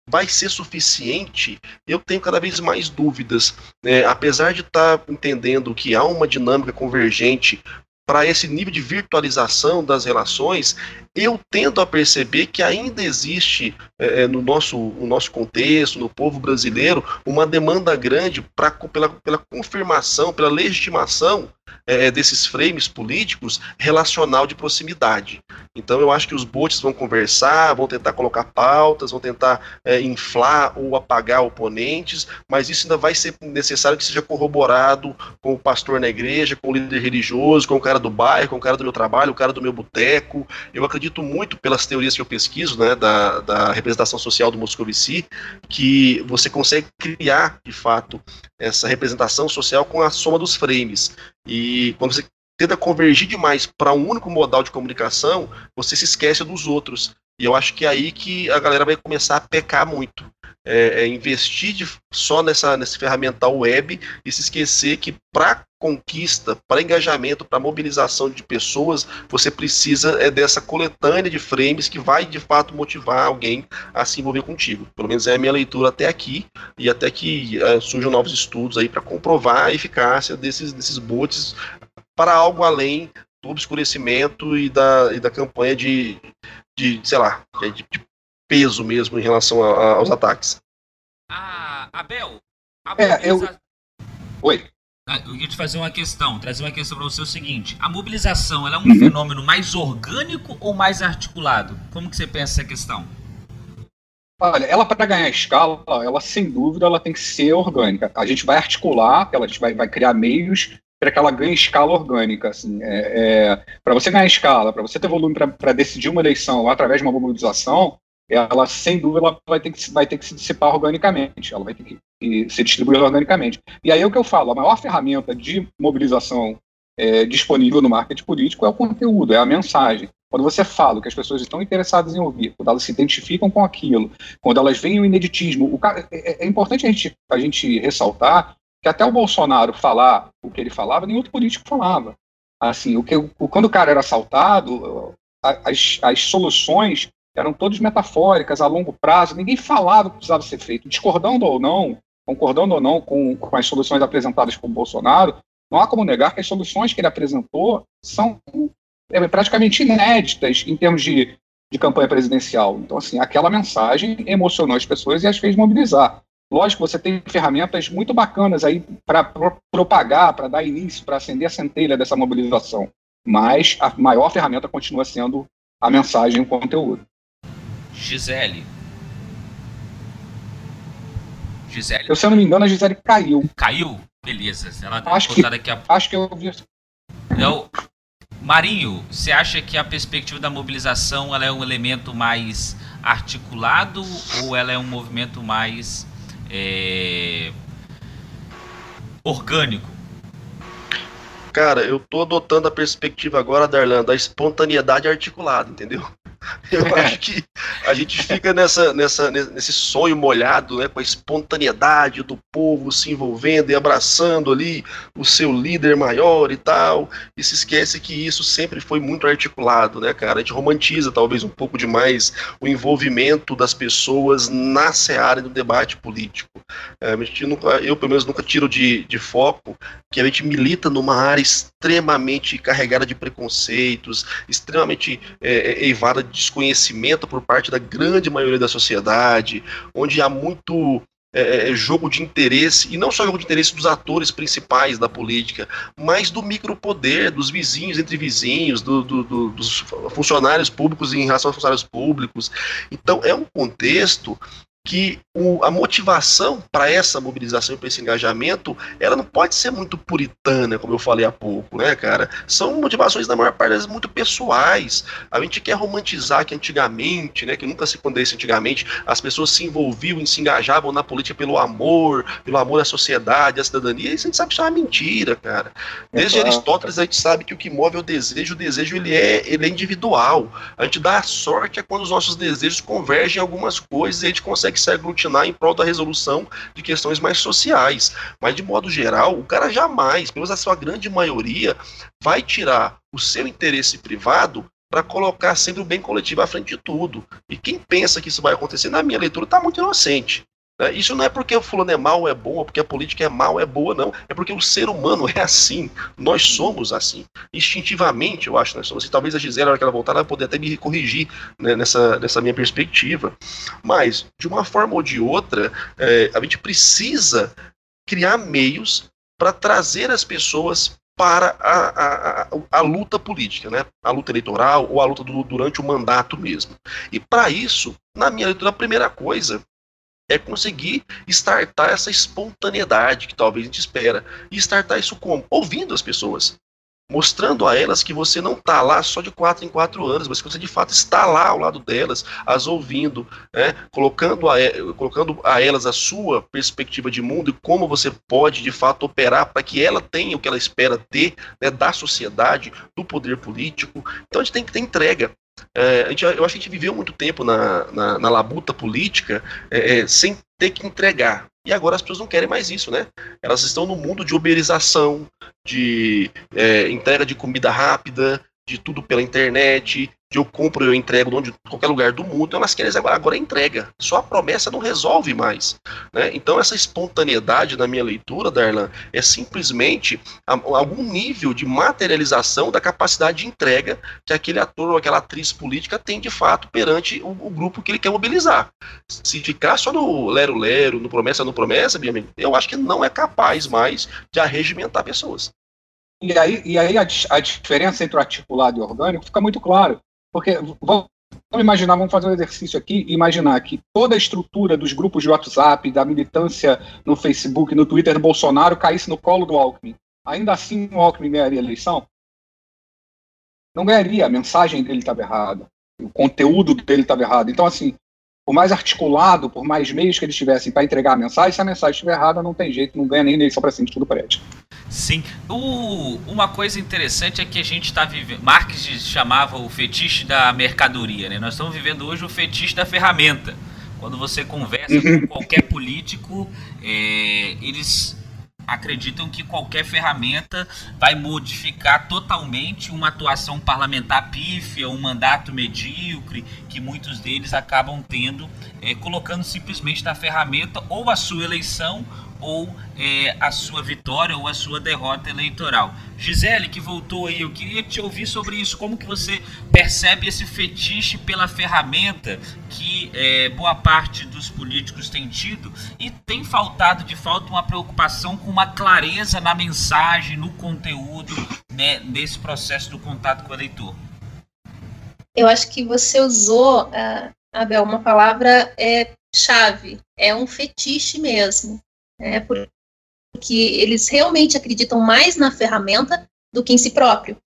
vai ser suficiente, eu tenho cada vez mais dúvidas. Né? apesar de estar tá entendendo que há uma dinâmica convergente para esse nível de virtualização das relações, eu tendo a perceber que ainda existe é, no, nosso, no nosso contexto, no povo brasileiro, uma demanda grande pra, pela, pela confirmação, pela legitimação é, desses frames políticos relacional de proximidade. Então eu acho que os bots vão conversar, vão tentar colocar pautas, vão tentar é, inflar ou apagar oponentes, mas isso ainda vai ser necessário que seja corroborado com o pastor na igreja, com o líder religioso, com o cara do bairro, com o cara do meu trabalho, o cara do meu boteco. Eu acredito muito pelas teorias que eu pesquiso, né, da, da representação social do Moscovici, que você consegue criar, de fato, essa representação social com a soma dos frames. E quando você tenta convergir demais para um único modal de comunicação, você se esquece dos outros. E eu acho que é aí que a galera vai começar a pecar muito. É, é investir de, só nessa, nesse ferramental web e se esquecer que para conquista, para engajamento, para mobilização de pessoas, você precisa é dessa coletânea de frames que vai de fato motivar alguém a se envolver contigo. Pelo menos é a minha leitura até aqui e até que é, surjam novos estudos aí para comprovar a eficácia desses, desses bots para algo além do obscurecimento e da, e da campanha de, de sei lá, de, de peso mesmo em relação a, a, aos ataques. Ah, Abel, a é, eu... Oi. Ah, eu ia te fazer uma questão, trazer uma questão para você é o seguinte: a mobilização ela é um uhum. fenômeno mais orgânico ou mais articulado? Como que você pensa essa questão? Olha, ela para ganhar escala, ela sem dúvida ela tem que ser orgânica. A gente vai articular, ela, a gente vai, vai criar meios para que ela ganhe escala orgânica. Assim, é, é para você ganhar escala, para você ter volume para decidir uma eleição através de uma mobilização, ela sem dúvida ela vai ter que vai ter que se dissipar organicamente, ela vai ter que, se distribuir organicamente. E aí é o que eu falo, a maior ferramenta de mobilização é, disponível no marketing político é o conteúdo, é a mensagem. Quando você fala que as pessoas estão interessadas em ouvir, quando elas se identificam com aquilo, quando elas veem o ineditismo, o cara, é, é, é importante a gente, a gente ressaltar que até o Bolsonaro falar o que ele falava, nenhum outro político falava. Assim, o que, o, quando o cara era assaltado, as, as soluções eram todas metafóricas, a longo prazo, ninguém falava o que precisava ser feito. Discordando ou não, concordando ou não com, com as soluções apresentadas por Bolsonaro, não há como negar que as soluções que ele apresentou são é, praticamente inéditas em termos de, de campanha presidencial. Então, assim, aquela mensagem emocionou as pessoas e as fez mobilizar. Lógico, você tem ferramentas muito bacanas aí para pro, propagar, para dar início, para acender a centelha dessa mobilização. Mas a maior ferramenta continua sendo a mensagem e o conteúdo. Gisele. Gisele. Eu, se eu não me engano, a Gisele caiu. Caiu? Beleza. Ela acho que, daqui a... acho que eu vi. Eu, Marinho, você acha que a perspectiva da mobilização ela é um elemento mais articulado ou ela é um movimento mais é, orgânico? Cara, eu tô adotando a perspectiva agora, Darlan, da espontaneidade articulada, entendeu? Eu acho que a gente fica nessa, nessa, nesse sonho molhado, né, com a espontaneidade do povo se envolvendo e abraçando ali o seu líder maior e tal, e se esquece que isso sempre foi muito articulado, né, cara? A gente romantiza talvez um pouco demais o envolvimento das pessoas na seara do debate político. É, nunca, eu, pelo menos, nunca tiro de, de foco que a gente milita numa área extremamente carregada de preconceitos, extremamente é, é eivada desconhecimento por parte da grande maioria da sociedade, onde há muito é, é, é, jogo de interesse, e não só jogo de interesse dos atores principais da política, mas do micropoder, dos vizinhos entre vizinhos, do, do, do, dos funcionários públicos em relação aos funcionários públicos. Então, é um contexto que o, a motivação para essa mobilização e para esse engajamento, ela não pode ser muito puritana, como eu falei há pouco, né, cara? São motivações, na maior parte das vezes, muito pessoais. A gente quer romantizar que antigamente, né, que nunca se aconteceu antigamente, as pessoas se envolviam e se engajavam na política pelo amor, pelo amor à sociedade, à cidadania, e a gente sabe que isso é uma mentira, cara. Desde é Aristóteles a gente sabe que o que move é o desejo, o desejo ele é, ele é individual. A gente dá a sorte é quando os nossos desejos convergem em algumas coisas e a gente consegue consegue se aglutinar em prol da resolução de questões mais sociais. Mas, de modo geral, o cara jamais, pelo menos a sua grande maioria, vai tirar o seu interesse privado para colocar sempre o bem coletivo à frente de tudo. E quem pensa que isso vai acontecer, na minha leitura, está muito inocente. Né? Isso não é porque o fulano é mal, é bom, ou porque a política é mal, é boa, não. É porque o ser humano é assim. Nós somos assim. Instintivamente, eu acho, nós somos assim. Talvez a Gisele, na hora que ela voltar, ela poder até me corrigir né, nessa, nessa minha perspectiva. Mas, de uma forma ou de outra, é, a gente precisa criar meios para trazer as pessoas para a, a, a, a, luta política, né? a luta eleitoral ou a luta do, durante o mandato mesmo. E para isso, na minha leitura, a primeira coisa é conseguir startar essa espontaneidade que talvez a gente espera. E startar isso como? Ouvindo as pessoas. Mostrando a elas que você não está lá só de quatro em quatro anos, mas que você de fato está lá ao lado delas, as ouvindo, né? colocando, a, colocando a elas a sua perspectiva de mundo e como você pode de fato operar para que ela tenha o que ela espera ter né? da sociedade, do poder político. Então a gente tem que ter entrega. É, gente, eu acho que a gente viveu muito tempo na, na, na labuta política é, é, sem ter que entregar. E agora as pessoas não querem mais isso, né? Elas estão no mundo de uberização, de é, entrega de comida rápida, de tudo pela internet, de eu compro e eu entrego de qualquer lugar do mundo, então elas querem agora, agora entrega. Só a promessa não resolve mais. Né? Então essa espontaneidade na minha leitura, Darlan, é simplesmente algum nível de materialização da capacidade de entrega que aquele ator ou aquela atriz política tem de fato perante o, o grupo que ele quer mobilizar. Se ficar só no lero-lero, no promessa, no promessa, eu acho que não é capaz mais de arregimentar pessoas. E aí, e aí a, a diferença entre o articulado e o orgânico fica muito claro. Porque vamos imaginar, vamos fazer um exercício aqui e imaginar que toda a estrutura dos grupos de WhatsApp, da militância no Facebook, no Twitter do Bolsonaro caísse no colo do Alckmin. Ainda assim o Alckmin ganharia a eleição? Não ganharia, a mensagem dele estava errada, o conteúdo dele estava errado. Então, assim, por mais articulado, por mais meios que eles tivessem para entregar a mensagem, se a mensagem estiver errada, não tem jeito, não ganha nem eleição para cima, tudo prédio. Sim. O, uma coisa interessante é que a gente está vivendo. Marx chamava o fetiche da mercadoria, né? Nós estamos vivendo hoje o fetiche da ferramenta. Quando você conversa com uhum. qualquer político, é, eles acreditam que qualquer ferramenta vai modificar totalmente uma atuação parlamentar pífia, um mandato medíocre que muitos deles acabam tendo, é, colocando simplesmente na ferramenta ou a sua eleição ou é, a sua vitória ou a sua derrota eleitoral. Gisele, que voltou aí, eu queria te ouvir sobre isso. Como que você percebe esse fetiche pela ferramenta que é, boa parte dos políticos tem tido e tem faltado de falta uma preocupação com uma clareza na mensagem, no conteúdo, né, nesse processo do contato com o eleitor? Eu acho que você usou, uh, Abel, uma palavra é, chave, é um fetiche mesmo né, porque eles realmente acreditam mais na ferramenta do que em si próprio.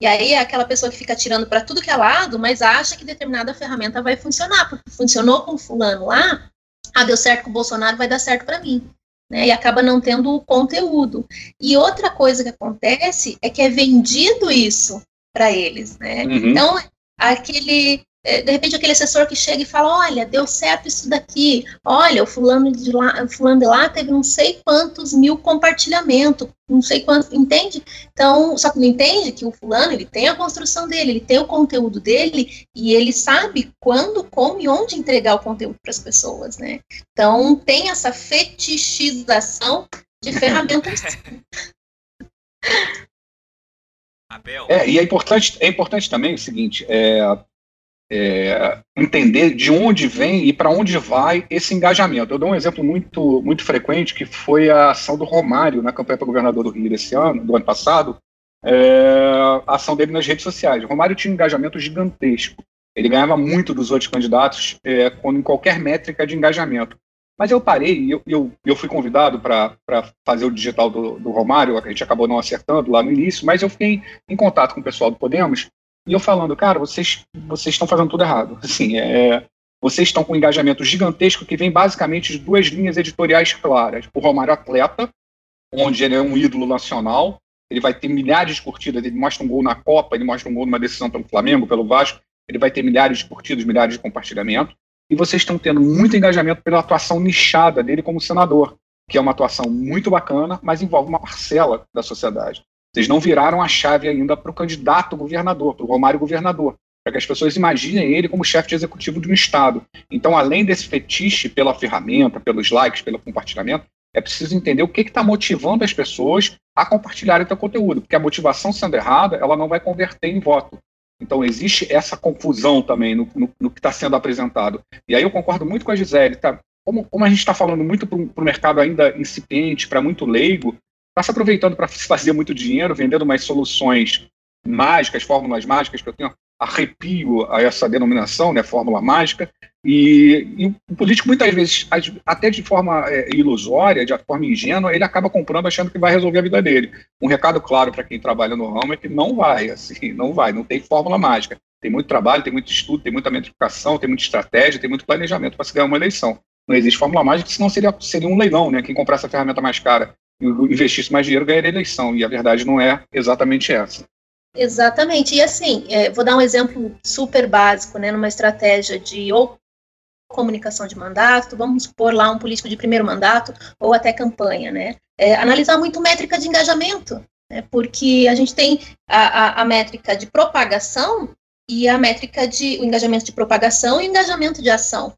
E aí é aquela pessoa que fica tirando para tudo que é lado, mas acha que determinada ferramenta vai funcionar, porque funcionou com fulano lá, ah, deu certo com o Bolsonaro, vai dar certo para mim. Né, e acaba não tendo o conteúdo. E outra coisa que acontece é que é vendido isso para eles. Né? Uhum. Então, aquele de repente aquele assessor que chega e fala, olha, deu certo isso daqui, olha, o fulano de lá, fulano de lá teve não sei quantos mil compartilhamentos, não sei quantos, entende? Então, só que não entende que o fulano, ele tem a construção dele, ele tem o conteúdo dele, e ele sabe quando, como e onde entregar o conteúdo para as pessoas, né? Então, tem essa fetichização de ferramentas. Abel. É, e é importante, é importante também o seguinte, é, é, entender de onde vem e para onde vai esse engajamento. Eu dou um exemplo muito, muito frequente, que foi a ação do Romário na campanha para governador do Rio desse ano, do ano passado, é, a ação dele nas redes sociais. O Romário tinha um engajamento gigantesco. Ele ganhava muito dos outros candidatos é, quando, em qualquer métrica de engajamento. Mas eu parei eu, eu, eu, fui convidado para fazer o digital do, do Romário, a gente acabou não acertando lá no início, mas eu fiquei em contato com o pessoal do Podemos e eu falando, cara, vocês, vocês estão fazendo tudo errado. Assim, é, vocês estão com um engajamento gigantesco que vem basicamente de duas linhas editoriais claras. O Romário Atleta, onde ele é um ídolo nacional, ele vai ter milhares de curtidas, ele mostra um gol na Copa, ele mostra um gol numa decisão pelo Flamengo, pelo Vasco, ele vai ter milhares de curtidas, milhares de compartilhamentos. E vocês estão tendo muito engajamento pela atuação nichada dele como senador, que é uma atuação muito bacana, mas envolve uma parcela da sociedade. Vocês não viraram a chave ainda para o candidato governador, para o Romário governador, para que as pessoas imaginem ele como chefe de executivo de um Estado. Então, além desse fetiche pela ferramenta, pelos likes, pelo compartilhamento, é preciso entender o que está motivando as pessoas a compartilharem o conteúdo, porque a motivação sendo errada, ela não vai converter em voto. Então, existe essa confusão também no, no, no que está sendo apresentado. E aí eu concordo muito com a Gisele, tá? Como, como a gente está falando muito para o mercado ainda incipiente, para muito leigo, está se aproveitando para fazer muito dinheiro, vendendo umas soluções mágicas, fórmulas mágicas, que eu tenho arrepio a essa denominação, né, fórmula mágica, e, e o político muitas vezes, até de forma é, ilusória, de forma ingênua, ele acaba comprando achando que vai resolver a vida dele. Um recado claro para quem trabalha no ramo é que não vai, assim, não vai, não tem fórmula mágica. Tem muito trabalho, tem muito estudo, tem muita metrificação, tem muita estratégia, tem muito planejamento para se ganhar uma eleição. Não existe fórmula mágica, senão seria, seria um leilão, né? Quem comprar essa ferramenta mais cara investisse mais dinheiro, ganharia eleição. E a verdade não é exatamente essa. Exatamente. E assim, é, vou dar um exemplo super básico, né, numa estratégia de ou comunicação de mandato, vamos supor lá um político de primeiro mandato ou até campanha, né? É, analisar muito métrica de engajamento, né, porque a gente tem a, a, a, métrica de propagação e a métrica de o engajamento de propagação e o engajamento de ação.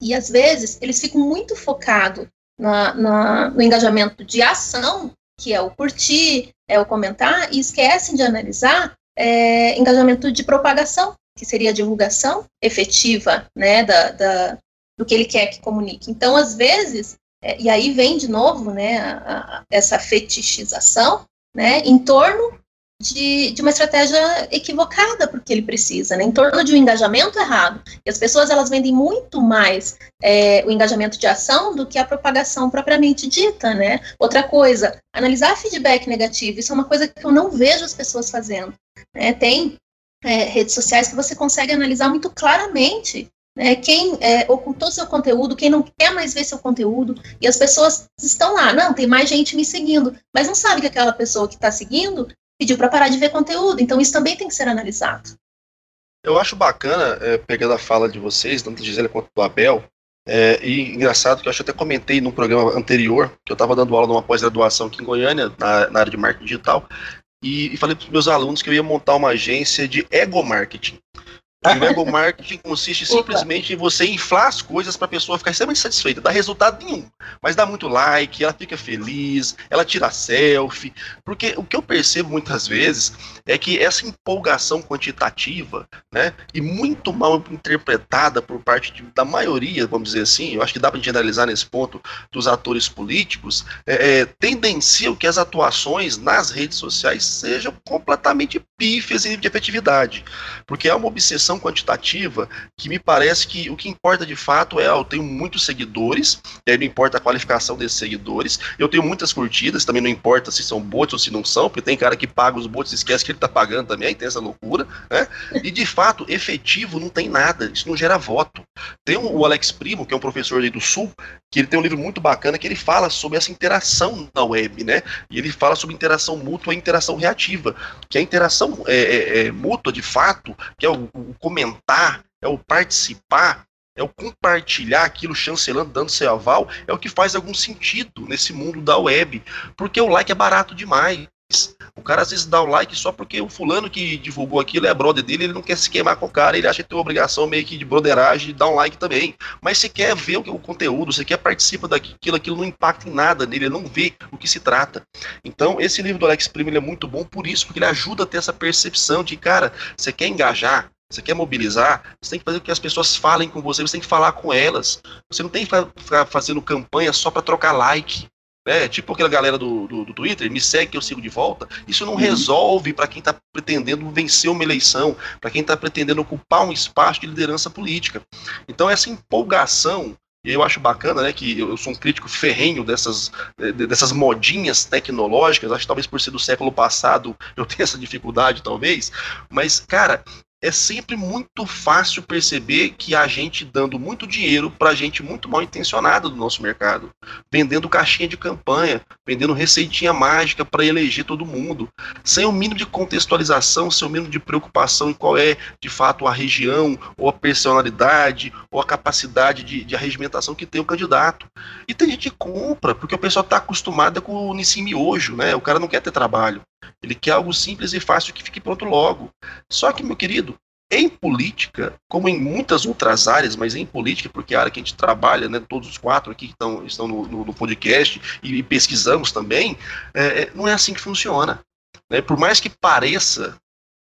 E às vezes eles ficam muito focados na, na, no engajamento de ação, que é o curtir, é o comentar, e esquecem de analisar é, engajamento de propagação, que seria a divulgação efetiva né, da, da, do que ele quer que comunique. Então, às vezes, é, e aí vem de novo né, a, a, essa fetichização né, em torno de, de uma estratégia equivocada porque ele precisa, né, em torno de um engajamento errado. E as pessoas elas vendem muito mais é, o engajamento de ação do que a propagação propriamente dita, né? Outra coisa, analisar feedback negativo, isso é uma coisa que eu não vejo as pessoas fazendo. Né? Tem é, redes sociais que você consegue analisar muito claramente né, quem é, ocultou seu conteúdo, quem não quer mais ver seu conteúdo, e as pessoas estão lá, não, tem mais gente me seguindo, mas não sabe que aquela pessoa que está seguindo pediu para parar de ver conteúdo. Então isso também tem que ser analisado. Eu acho bacana, é, pegando a fala de vocês, tanto da Gisele quanto do Abel, É, e engraçado que eu acho que até comentei num programa anterior, que eu estava dando aula numa pós-graduação aqui em Goiânia, na, na, área de marketing digital, e, e falei para os meus alunos que eu ia montar uma agência de ego marketing. O ego marketing consiste simplesmente em você inflar as coisas para a pessoa ficar extremamente satisfeita, dá resultado nenhum, mas dá muito like, ela fica feliz, ela tira selfie, porque o que eu percebo muitas vezes é que essa empolgação quantitativa, né, e muito mal interpretada por parte de, da maioria, vamos dizer assim, eu acho que dá para generalizar nesse ponto dos atores políticos, é, é, tendenciam que as atuações nas redes sociais sejam completamente pífias e de efetividade, porque é uma obsessão quantitativa que me parece que o que importa de fato é, eu tenho muitos seguidores, e aí não importa a qualificação desses seguidores, eu tenho muitas curtidas, também não importa se são bots ou se não são, porque tem cara que paga os bots e esquece que ele tá pagando também, aí tem essa loucura, né? E de fato, efetivo não tem nada, isso não gera voto. Tem o Alex Primo, que é um professor aí do Sul, que ele tem um livro muito bacana que ele fala sobre essa interação na web, né? E ele fala sobre interação mútua e interação reativa, que a interação é, é, é mútua de fato, que é o, o comentar, é o participar, é o compartilhar aquilo chancelando, dando seu aval, é o que faz algum sentido nesse mundo da web. Porque o like é barato demais. O cara às vezes dá o like só porque o fulano que divulgou aquilo é brother dele, ele não quer se queimar com o cara, ele acha que tem uma obrigação meio que de broderagem de dar um like também. Mas se quer ver o, conteúdo, se quer participar daquilo, aquilo não impacta em nada nele, ele não vê o que se trata. Então, esse livro do Alex Primo é muito bom por isso, porque ele ajuda a ter essa percepção de, cara, você quer engajar, você quer mobilizar, você tem que fazer com que as pessoas falem com você, você tem que falar com elas. Você não tem que ficar fazendo campanha só para trocar like. Né? Tipo aquela galera do, do, do, Twitter, me segue que eu sigo de volta. Isso não uhum. resolve para quem está pretendendo vencer uma eleição, para quem está pretendendo ocupar um espaço de liderança política. Então, essa empolgação e eu acho bacana, né, que eu sou um crítico ferrenho dessas, dessas modinhas tecnológicas, acho que talvez por ser do século passado eu tenha essa dificuldade, talvez, mas, cara, é sempre muito fácil perceber que a gente dando muito dinheiro para gente muito mal intencionada do nosso mercado, vendendo caixinha de campanha, vendendo receitinha mágica para eleger todo mundo, sem o mínimo de contextualização, sem o mínimo de preocupação em qual é de fato a região, ou a personalidade, ou a capacidade de, de arregimentação que tem o candidato. E tem gente que compra, porque o pessoal está acostumado com o Nissim Miojo, né? O cara não quer ter trabalho. Ele quer algo simples e fácil que fique pronto logo. Só que, meu querido, em política, como em muitas outras áreas, mas em política, porque é a área que a gente trabalha, né, todos os quatro aqui que estão, estão no, no, no podcast e, e, pesquisamos também, é, é, não é assim que funciona. Né? Por mais que pareça,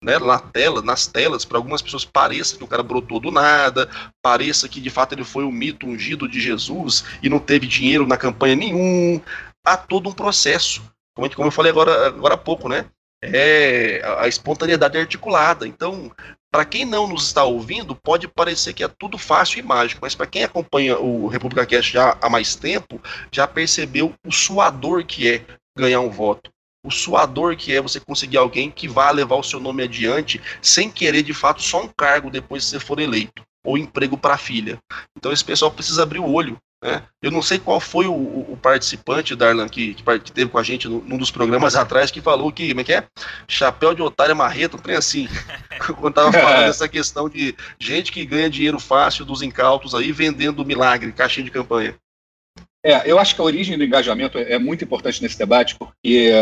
né, na tela, nas telas, para algumas pessoas pareça que o cara brotou do nada, pareça que de fato ele foi o mito ungido de Jesus e não teve dinheiro na campanha nenhum, há todo um processo como, como eu falei agora, agora há pouco, né? É a espontaneidade articulada. Então, para quem não nos está ouvindo, pode parecer que é tudo fácil e mágico, mas para quem acompanha o República Cast já há mais tempo, já percebeu o suador que é ganhar um voto. O suador que é você conseguir alguém que vá levar o seu nome adiante sem querer de fato só um cargo depois que você for eleito ou emprego para a filha. Então esse pessoal precisa abrir o olho né? Eu não sei qual foi o, o participante, Darlan, que, que, teve com a gente num dos programas atrás, que falou que, como é que é? Chapéu de otário é marreta, um trem assim. Quando tava falando dessa questão de gente que ganha dinheiro fácil dos incautos aí, vendendo milagre, caixinha de campanha. É, eu acho que a origem do engajamento é muito importante nesse debate, porque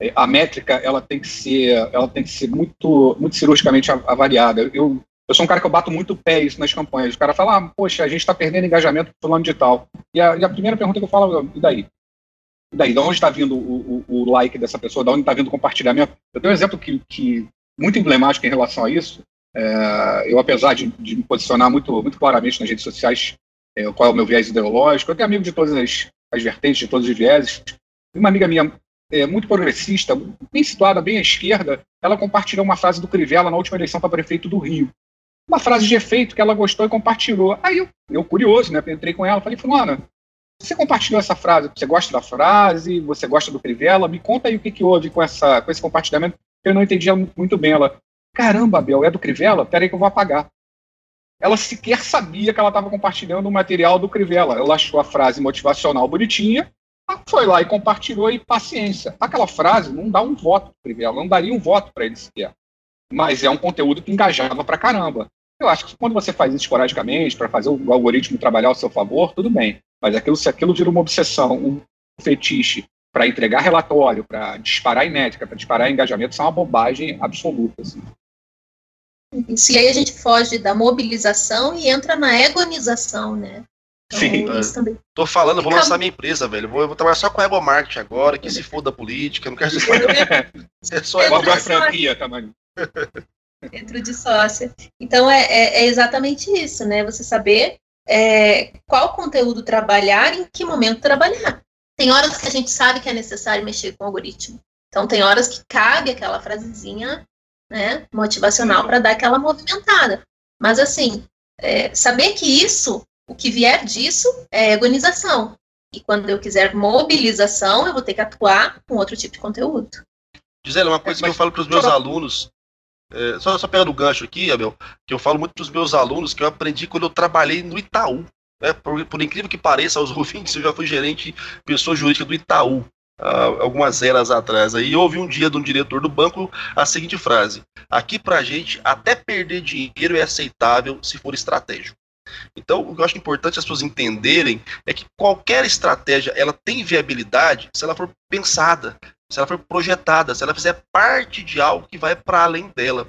é, a métrica ela tem que ser, ela tem que ser muito, muito cirurgicamente avaliada. Eu eu sou um cara que eu bato muito o pé isso nas campanhas. O cara fala, ah, poxa, a gente está perdendo engajamento por fulano de tal. E a, e a, primeira pergunta que eu falo, e daí? E daí? De onde está vindo o, o, o, like dessa pessoa? De onde está vindo o compartilhamento? Eu tenho um exemplo que, que muito emblemático em relação a isso. É, eu, apesar de, de, me posicionar muito, muito claramente nas redes sociais, é, qual é o meu viés ideológico, eu tenho amigo de todas as, as vertentes, de todos os vieses. Uma amiga minha é, muito progressista, bem situada, bem à esquerda, ela compartilhou uma frase do Crivella na última eleição para prefeito do Rio uma frase de efeito que ela gostou e compartilhou. Aí eu, eu curioso, né, entrei com ela, falei, fulana, você compartilhou essa frase, você gosta da frase, você gosta do Crivella, me conta aí o que, que houve com, essa, com esse compartilhamento, eu não entendia muito bem. Ela, caramba, Abel, é do Crivella? Peraí que eu vou apagar. Ela sequer sabia que ela estava compartilhando o material do Crivella. Ela achou a frase motivacional bonitinha, foi lá e compartilhou e paciência. Aquela frase não dá um voto para Crivella, não daria um voto para ele sequer. Mas é um conteúdo que engajava pra caramba. Eu acho que quando você faz isso esporadicamente, para fazer o algoritmo trabalhar ao seu favor, tudo bem. Mas aquilo, se aquilo vira uma obsessão, um fetiche para entregar relatório, para disparar em métrica, para disparar engajamento, isso é uma bobagem absoluta. Assim. E aí a gente foge da mobilização e entra na egonização, né? Então, Sim, isso também. tô falando, vou lançar minha empresa, velho. Vou, vou trabalhar só com ego marketing agora, que se for da política, não quero ser só, é só ego franquia, tamanho. Dentro de sócia. Então é, é, é, exatamente isso, né? Você saber é, qual conteúdo trabalhar e em que momento trabalhar. Tem horas que a gente sabe que é necessário mexer com o algoritmo. Então tem horas que cabe aquela frasezinha né, motivacional para dar aquela movimentada. Mas assim, é, saber que isso, o que vier disso, é agonização. E quando eu quiser mobilização, eu vou ter que atuar com outro tipo de conteúdo. Gisele, uma coisa é, que eu falo para os meus alunos, é, só, só pegando o gancho aqui, Abel, que eu falo muito para os meus alunos que eu aprendi quando eu trabalhei no Itaú. Né? Por, por, incrível que pareça, aos ouvintes, eu já fui gerente pessoa jurídica do Itaú. Uh, algumas eras atrás. Aí eu ouvi um dia de um diretor do banco a seguinte frase: Aqui pra gente, até perder dinheiro é aceitável se for estratégico. Então, o que eu acho importante as pessoas entenderem é que qualquer estratégia ela tem viabilidade se ela for pensada, se ela for projetada, se ela fizer parte de algo que vai para além dela.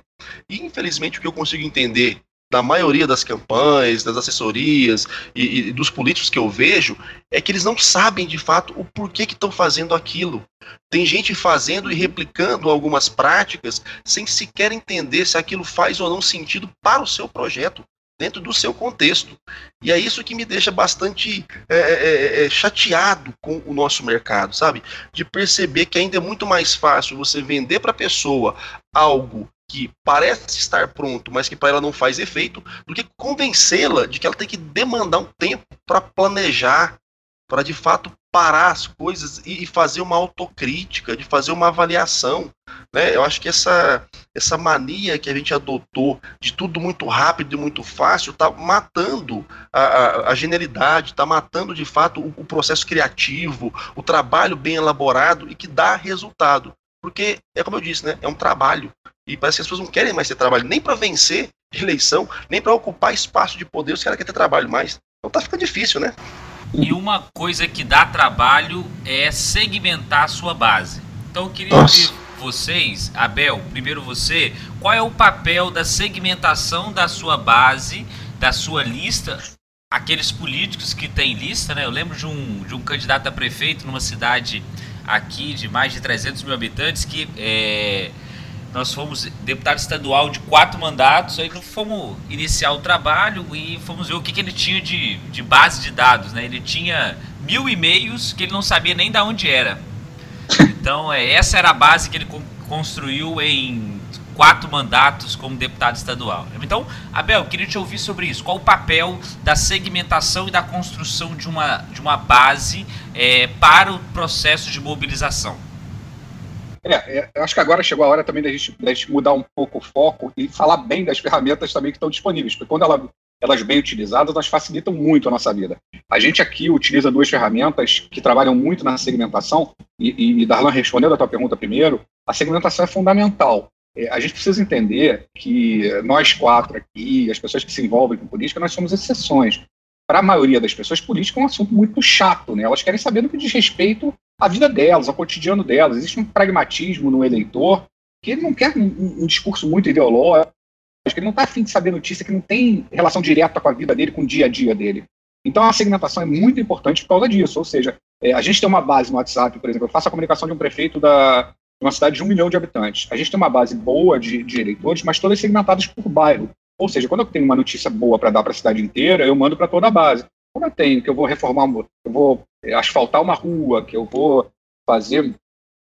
E infelizmente o que eu consigo entender da maioria das campanhas, das assessorias e, e, dos políticos que eu vejo, é que eles não sabem de fato o porquê que estão fazendo aquilo. Tem gente fazendo e replicando algumas práticas sem sequer entender se aquilo faz ou não sentido para o seu projeto, dentro do seu contexto. E é isso que me deixa bastante é, é, é, é chateado com o nosso mercado, sabe? De perceber que ainda é muito mais fácil você vender para a pessoa algo que parece estar pronto, mas que para ela não faz efeito, do que convencê-la de que ela tem que demandar um tempo para planejar, para de fato parar as coisas e fazer uma autocrítica, de fazer uma avaliação. Né? Eu acho que essa, essa mania que a gente adotou de tudo muito rápido e muito fácil está matando a, a, a genialidade, está matando de fato o, o processo criativo, o trabalho bem elaborado e que dá resultado. Porque, é como eu disse, né? é um trabalho. E parece que as pessoas não querem mais ter trabalho, nem para vencer eleição, nem para ocupar espaço de poder, os caras querem ter trabalho mais. Então tá ficando difícil, né? E uma coisa que dá trabalho é segmentar a sua base. Então eu queria ouvir vocês, Abel, primeiro você, qual é o papel da segmentação da sua base, da sua lista, aqueles políticos que têm lista, né? Eu lembro de um, de um candidato a prefeito numa cidade aqui de mais de 300 mil habitantes que é, nós fomos deputado estadual de quatro mandatos, aí fomos iniciar o trabalho e fomos ver o que, que ele tinha de, de base de dados. Né? Ele tinha mil e-mails que ele não sabia nem de onde era. Então, é, essa era a base que ele construiu em quatro mandatos como deputado estadual. Então, Abel, queria te ouvir sobre isso. Qual o papel da segmentação e da construção de uma, de uma base é, para o processo de mobilização? É, é, acho que agora chegou a hora também da gente, da gente mudar um pouco o foco e falar bem das ferramentas também que estão disponíveis, porque quando ela, elas bem utilizadas, elas facilitam muito a nossa vida. A gente aqui utiliza duas ferramentas que trabalham muito na segmentação, e, e Darlan, respondendo a tua pergunta primeiro, a segmentação é fundamental. É, a gente precisa entender que nós quatro aqui, as pessoas que se envolvem com política, nós somos exceções para a maioria das pessoas, política é um assunto muito chato, né? Elas querem saber do que diz respeito à vida delas, ao cotidiano delas. Existe um pragmatismo no eleitor que ele não quer um, um discurso muito ideológico, ele não está afim de saber notícia que não tem relação direta com a vida dele, com o dia a dia dele. Então a segmentação é muito importante por causa disso. Ou seja, é, a gente tem uma base no WhatsApp, por exemplo, eu faço a comunicação de um prefeito da, de uma cidade de um milhão de habitantes. A gente tem uma base boa de, de eleitores, mas todas segmentadas por bairro. Ou seja, quando eu tenho uma notícia boa para dar para a cidade inteira, eu mando para toda a base. Quando eu tenho que eu vou reformar, eu vou asfaltar uma rua, que eu vou fazer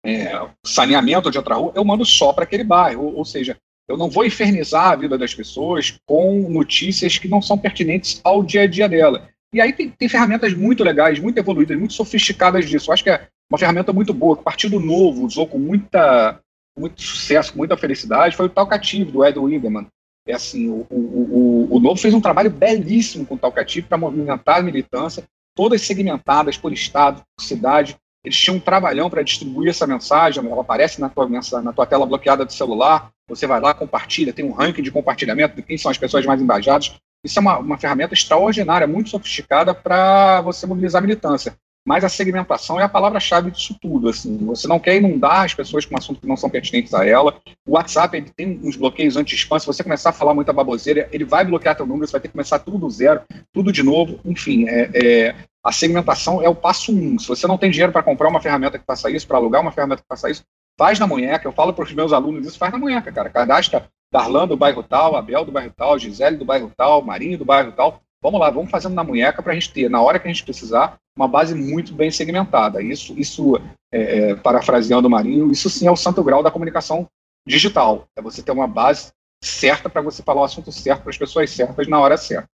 é, saneamento de outra rua, eu mando só para aquele bairro. Ou, seja, eu não vou infernizar a vida das pessoas com notícias que não são pertinentes ao dia a dia dela. E aí tem, tem ferramentas muito legais, muito evoluídas, muito sofisticadas disso. Eu acho que é uma ferramenta muito boa, que o Partido Novo usou com muita, muito sucesso, com muita felicidade, foi o Talcativo, do Ed Widerman. É assim, o, o, o, o Novo fez um trabalho belíssimo com o Talcativo para movimentar a militância, todas segmentadas por estado, por cidade. Eles tinham um trabalhão para distribuir essa mensagem, ela aparece na tua, na tua tela bloqueada do celular. você vai lá, compartilha, tem um ranking de compartilhamento de quem são as pessoas mais engajadas. Isso é uma, uma ferramenta extraordinária, muito sofisticada para você mobilizar a militância. Mas a segmentação é a palavra-chave disso tudo. Assim. Você não quer inundar as pessoas com assuntos que não são pertinentes a ela. O WhatsApp ele tem uns bloqueios anti-spam. Se você começar a falar muita baboseira, ele vai bloquear teu número, você vai ter que começar tudo do zero, tudo de novo. Enfim, é, é, a segmentação é o passo um. Se você não tem dinheiro para comprar uma ferramenta que faça isso, para alugar uma ferramenta que faça isso, faz na munheca. Eu falo para os meus alunos isso, faz na munheca, cara. Cadastra Darlan do bairro tal, Abel do bairro tal, Gisele do bairro tal, Marinho do bairro tal. Vamos lá, vamos fazendo na munheca para a gente ter, na hora que a gente precisar, uma base muito bem segmentada. Isso, isso é, é, parafraseando o Marinho, isso sim é o santo grau da comunicação digital. É você ter uma base certa para você falar o assunto certo para as pessoas certas na hora certa.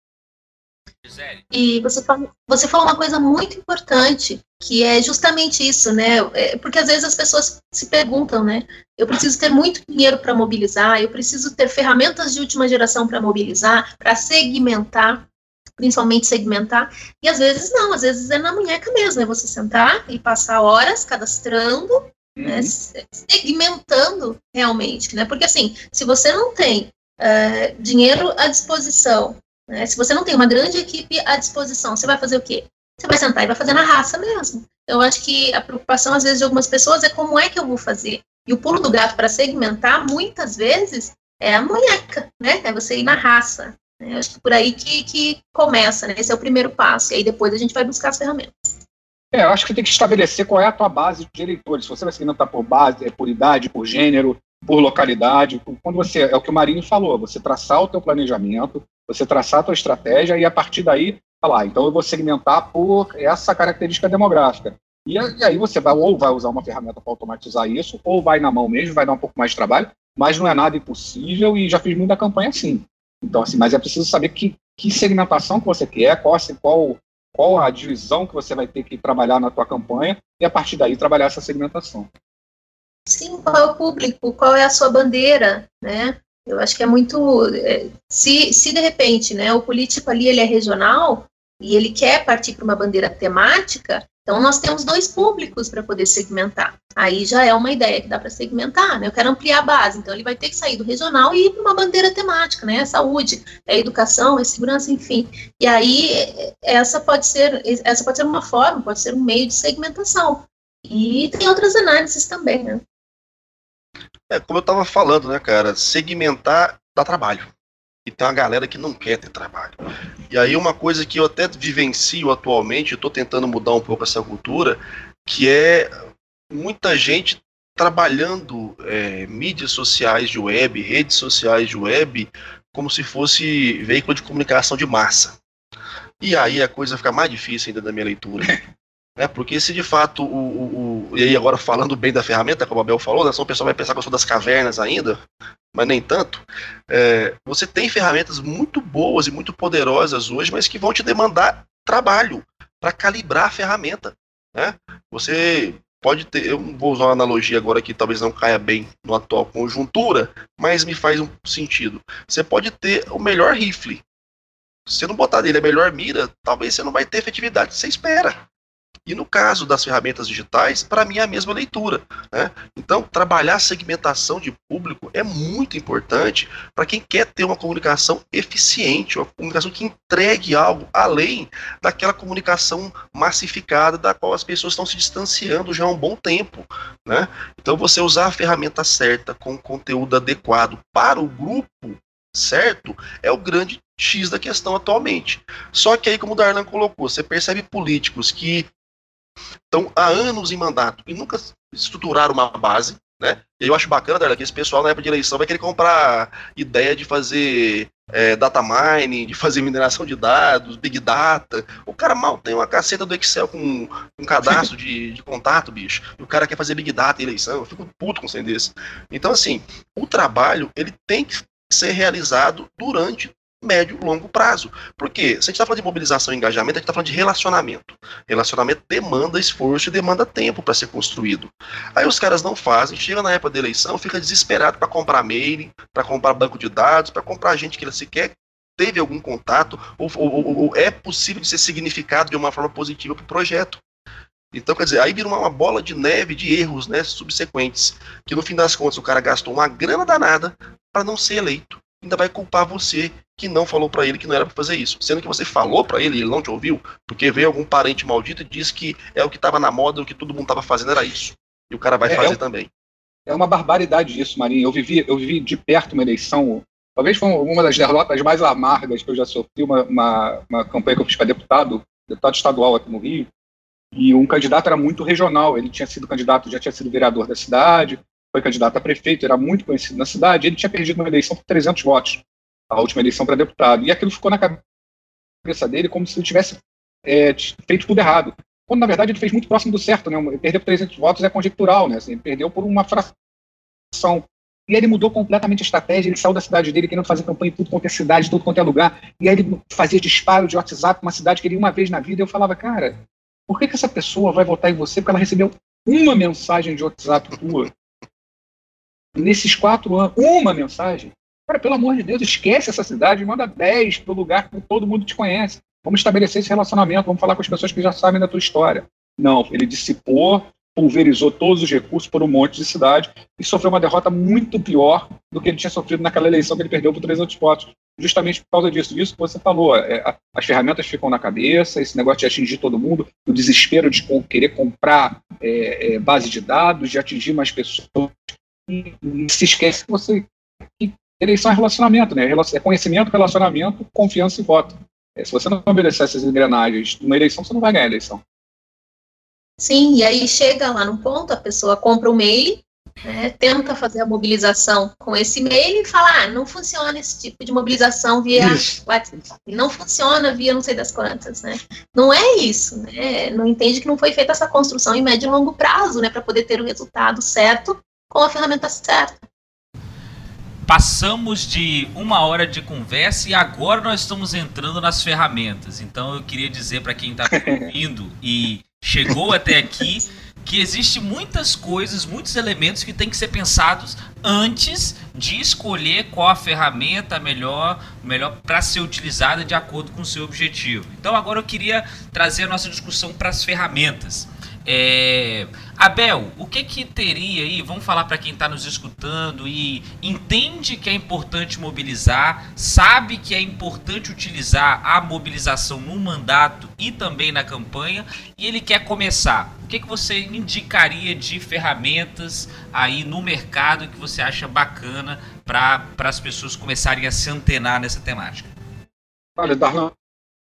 E você falou, você falou uma coisa muito importante, que é justamente isso, né? É, porque às vezes as pessoas se perguntam, né? Eu preciso ter muito dinheiro para mobilizar, eu preciso ter ferramentas de última geração para mobilizar, para segmentar principalmente segmentar, e às vezes não, às vezes é na munheca mesmo, é você sentar e passar horas cadastrando, né, uhum. né, segmentando realmente, né, porque assim, se você não tem uh, dinheiro à disposição, né, se você não tem uma grande equipe à disposição, você vai fazer o quê? Você vai sentar e vai fazer na raça mesmo. Eu acho que a preocupação, às vezes, de algumas pessoas é como é que eu vou fazer. E o pulo do gato para segmentar, muitas vezes, é a munheca, né? É você ir na raça. Né? Acho que por aí que, que começa, né? Esse é o primeiro passo. E aí depois a gente vai buscar as ferramentas. É, eu acho que tem que estabelecer qual é a tua base de eleitores. Se você vai segmentar por base, é por idade, por gênero, por localidade. Quando você é o que o Marinho falou, você traçar o teu planejamento, você traçar a tua estratégia e a partir daí falar, então eu vou segmentar por essa característica demográfica. E, e aí você vai ou vai usar uma ferramenta para automatizar isso, ou vai na mão mesmo, vai dar um pouco mais de trabalho, mas não é nada impossível e já fiz muita campanha assim. Então, assim, mas é preciso saber que, que segmentação que você quer, qual, assim, qual, qual a divisão que você vai ter que trabalhar na tua campanha e a partir daí trabalhar essa segmentação. Sim, qual é o público, qual é a sua bandeira, né? Eu acho que é muito, é, se, se de repente, né, o político ali ele é regional e ele quer partir para uma bandeira temática, então, nós temos dois públicos para poder segmentar. Aí já é uma ideia que dá para segmentar, né? Eu quero ampliar a base, então ele vai ter que sair do regional e ir para uma bandeira temática, né? É saúde, é educação, é segurança, enfim. E aí essa pode ser essa pode ser uma forma, pode ser um meio de segmentação. E tem outras análises também, né? É, como eu estava falando, né, cara, segmentar dá trabalho e tem uma galera que não quer ter trabalho. E aí uma coisa que eu até vivencio atualmente, estou tentando mudar um pouco essa cultura, que é muita gente trabalhando é, mídias sociais de web, redes sociais de web, como se fosse veículo de comunicação de massa. E aí a coisa fica mais difícil ainda da minha leitura. Né? Porque se de fato, o, o, o, e aí agora falando bem da ferramenta, como a Bel falou, né, o pessoal vai pensar que eu sou das cavernas ainda, mas nem tanto. É, você tem ferramentas muito boas e muito poderosas hoje, mas que vão te demandar trabalho para calibrar a ferramenta. Né? Você pode ter, eu vou usar uma analogia agora que talvez não caia bem no atual conjuntura, mas me faz um sentido. Você pode ter o melhor rifle. Se você não botar nele a melhor mira, talvez você não vai ter efetividade que você espera. E no caso das ferramentas digitais, para mim é a mesma leitura. Né? Então, trabalhar segmentação de público é muito importante para quem quer ter uma comunicação eficiente, uma comunicação que entregue algo além daquela comunicação massificada da qual as pessoas estão se distanciando já há um bom tempo. Né? Então, você usar a ferramenta certa com conteúdo adequado para o grupo certo é o grande X da questão atualmente. Só que aí, como o Darlan colocou, você percebe políticos que estão há anos em mandato e nunca estruturaram uma base, né? E eu acho bacana, Darla, que esse pessoal na época de eleição vai querer comprar ideia de fazer é, data mining, de fazer mineração de dados, big data. O cara mal tem uma caceta do Excel com um cadastro de, de contato, bicho. E o cara quer fazer big data em eleição. Eu fico puto com um desse. Então, assim, o trabalho ele tem que ser realizado durante médio e longo prazo. Porque se a gente está falando de mobilização e engajamento, a gente está falando de relacionamento. Relacionamento demanda esforço e demanda tempo para ser construído. Aí os caras não fazem, chega na época da eleição, fica desesperado para comprar mailing, para comprar banco de dados, para comprar gente que ele sequer teve algum contato, ou, ou, ou, ou é possível de ser significado de uma forma positiva para o projeto. Então, quer dizer, aí vira uma bola de neve de erros né, subsequentes, que no fim das contas o cara gastou uma grana danada para não ser eleito. Ainda vai culpar você que não falou para ele que não era para fazer isso. Sendo que você falou para ele e ele não te ouviu, porque veio algum parente maldito e disse que é o que estava na moda, o que todo mundo estava fazendo era isso. E o cara vai é, fazer é, também. É uma barbaridade isso, Marinho. Eu vivi, eu vivi de perto uma eleição, talvez foi uma das derrotas mais amargas que eu já sofri, uma, uma, uma campanha que eu fiz para deputado, deputado estadual aqui no Rio, e um candidato era muito regional, ele tinha sido candidato, já tinha sido vereador da cidade, foi candidato a prefeito, era muito conhecido na cidade, ele tinha perdido uma eleição por 300 votos, a última eleição para deputado, e aquilo ficou na cabeça dele como se ele tivesse é, feito tudo errado. Quando, na verdade, ele fez muito próximo do certo, né? Perder por 300 votos é conjectural, né? Assim, ele perdeu por uma fração. E ele mudou completamente a estratégia, ele saiu da cidade dele querendo fazer campanha em tudo quanto é cidade, tudo quanto é lugar. E aí ele fazia disparo de WhatsApp uma cidade que ele uma vez na vida. Eu falava, cara, por que, que essa pessoa vai votar em você? Porque ela recebeu uma mensagem de WhatsApp tua. Nesses quatro anos, uma mensagem. Cara, pelo amor de Deus, esquece essa cidade, manda 10 para o lugar que todo mundo te conhece. Vamos estabelecer esse relacionamento, vamos falar com as pessoas que já sabem da tua história. Não, ele dissipou, pulverizou todos os recursos por um monte de cidade e sofreu uma derrota muito pior do que ele tinha sofrido naquela eleição que ele perdeu por 300 votos. Justamente por causa disso, disso que você falou. É, as ferramentas ficam na cabeça, esse negócio de atingir todo mundo, o desespero de querer comprar é, é, base de dados, de atingir mais pessoas. E, e se esquece que você. Que eleição é relacionamento, né? É conhecimento, relacionamento, confiança e voto. É, se você não obedecer essas engrenagens numa eleição, você não vai ganhar a eleição. Sim, e aí chega lá no ponto, a pessoa compra o um mail, né, tenta fazer a mobilização com esse mail e fala, ah, não funciona esse tipo de mobilização via isso. WhatsApp, não funciona via não sei das quantas, né? Não é isso, né? Não entende que não foi feita essa construção em médio e longo prazo, né, para poder ter o resultado certo com a ferramenta certa. Passamos de uma hora de conversa e agora nós estamos entrando nas ferramentas. Então eu queria dizer para quem está ouvindo e chegou até aqui que existe muitas coisas, muitos elementos que têm que ser pensados antes de escolher qual a ferramenta melhor, melhor para ser utilizada de acordo com o seu objetivo. Então agora eu queria trazer a nossa discussão para as ferramentas. É, Abel, o que que teria aí? Vamos falar para quem está nos escutando e entende que é importante mobilizar, sabe que é importante utilizar a mobilização no mandato e também na campanha e ele quer começar. O que que você indicaria de ferramentas aí no mercado que você acha bacana para as pessoas começarem a se antenar nessa temática? Olha, Darlan,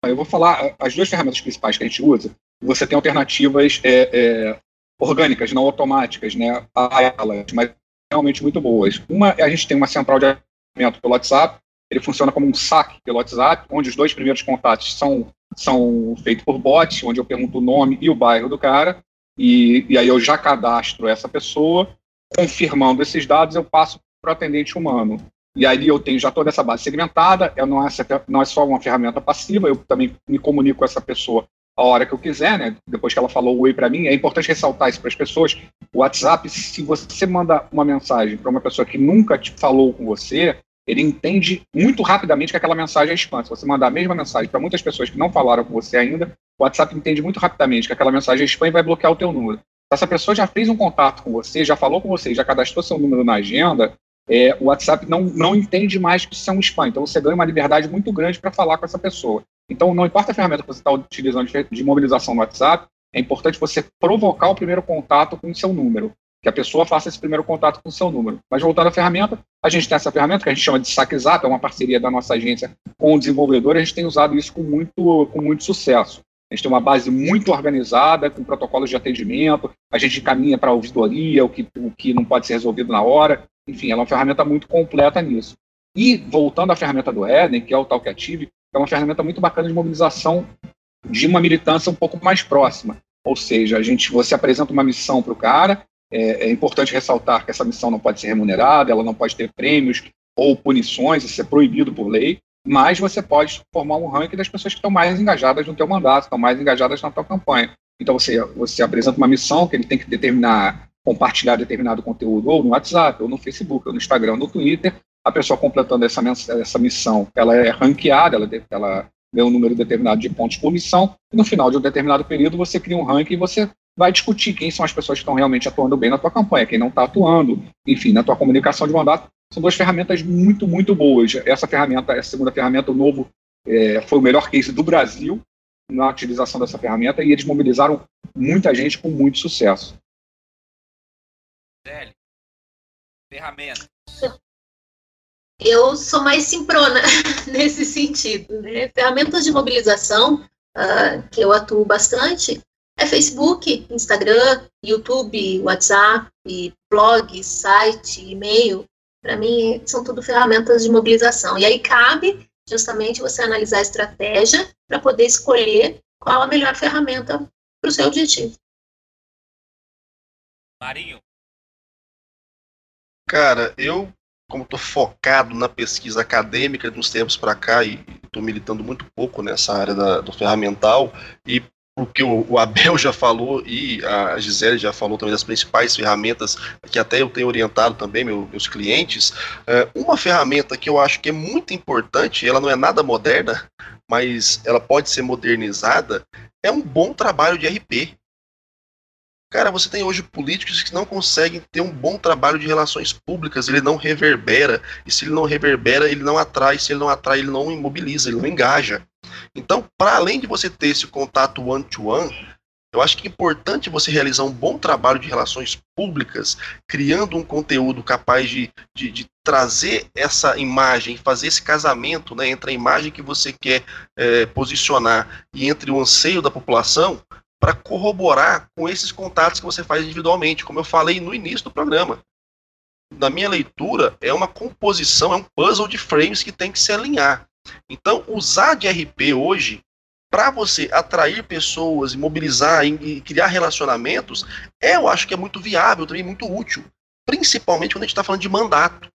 eu vou falar as duas ferramentas principais que a gente usa você tem alternativas é, é, orgânicas, não automáticas, né, a elas, mas realmente muito boas. Uma, a gente tem uma central de atendimento pelo WhatsApp, ele funciona como um saque pelo WhatsApp, onde os dois primeiros contatos são, são feitos por bot, onde eu pergunto o nome e o bairro do cara, e, e aí eu já cadastro essa pessoa, confirmando esses dados, eu passo para o atendente humano. E aí eu tenho já toda essa base segmentada, não, é, não é só uma ferramenta passiva, eu também me comunico com essa pessoa a hora que eu quiser, né? Depois que ela falou oi para mim, é importante ressaltar isso para as pessoas. O WhatsApp, se você manda uma mensagem para uma pessoa que nunca te falou com você, ele entende muito rapidamente que aquela mensagem é spam. Se você mandar a mesma mensagem para muitas pessoas que não falaram com você ainda, o WhatsApp entende muito rapidamente que aquela mensagem é spam e vai bloquear o teu número. Se essa pessoa já fez um contato com você, já falou com você, já cadastrou seu número na agenda, é, o WhatsApp não, não entende mais que isso é um spam. Então você ganha uma liberdade muito grande para falar com essa pessoa. Então, não importa a ferramenta que você está utilizando de mobilização no WhatsApp, é importante você provocar o primeiro contato com o seu número, que a pessoa faça esse primeiro contato com o seu número. Mas voltando à ferramenta, a gente tem essa ferramenta que a gente chama de SaqueZap, é uma parceria da nossa agência com o desenvolvedor, e a gente tem usado isso com muito, com muito sucesso. A gente tem uma base muito organizada, com protocolos de atendimento, a gente encaminha para a ouvidoria o que, o que não pode ser resolvido na hora. Enfim, ela é uma ferramenta muito completa nisso. E voltando à ferramenta do Eden, que é o Talkative, é uma ferramenta muito bacana de mobilização de uma militância um pouco mais próxima. Ou seja, a gente, você apresenta uma missão para o cara, é, é, importante ressaltar que essa missão não pode ser remunerada, ela não pode ter prêmios ou punições, isso é proibido por lei, mas você pode formar um ranking das pessoas que estão mais engajadas no teu mandato, estão mais engajadas na tua campanha. Então você, você apresenta uma missão que ele tem que determinar, compartilhar determinado conteúdo ou no WhatsApp, ou no Facebook, ou no Instagram, ou no Twitter, a pessoa completando essa, essa missão, ela é ranqueada, ela, ela ganha um número determinado de pontos por missão, e no final de um determinado período você cria um ranking e você vai discutir quem são as pessoas que estão realmente atuando bem na tua campanha, quem não está atuando, enfim, na tua comunicação de mandato. São duas ferramentas muito, muito boas. Essa ferramenta, essa segunda ferramenta, o novo, é, foi o melhor case do Brasil na utilização dessa ferramenta e eles mobilizaram muita gente com muito sucesso. Ferramenta. Eu sou mais simprona nesse sentido. Né? Ferramentas de mobilização uh, que eu atuo bastante é Facebook, Instagram, YouTube, WhatsApp, blog, site, e-mail. Para mim, são tudo ferramentas de mobilização. E aí cabe justamente você analisar a estratégia para poder escolher qual a melhor ferramenta para o seu objetivo. Marinho. Cara, eu, como estou focado na pesquisa acadêmica de uns tempos para cá e estou militando muito pouco nessa área da, do ferramental, e o que o, Abel já falou e a Gisele já falou também das principais ferramentas que até eu tenho orientado também meu, meus clientes. É, uma ferramenta que eu acho que é muito importante, ela não é nada moderna, mas ela pode ser modernizada, é um bom trabalho de RP. Cara, você tem hoje políticos que não conseguem ter um bom trabalho de relações públicas, ele não reverbera, e se ele não reverbera, ele não atrai, se ele não atrai, ele não imobiliza, ele não engaja. Então, para além de você ter esse contato one-to-one, -one, eu acho que é importante você realizar um bom trabalho de relações públicas, criando um conteúdo capaz de, de, de trazer essa imagem, fazer esse casamento né, entre a imagem que você quer é, posicionar e entre o anseio da população, para corroborar com esses contatos que você faz individualmente, como eu falei no início do programa. Na minha leitura, é uma composição, é um puzzle de frames que tem que se alinhar. Então, usar de RP hoje para você atrair pessoas e mobilizar e criar relacionamentos, é, eu acho que é muito viável, também muito útil. Principalmente quando a gente está falando de mandato.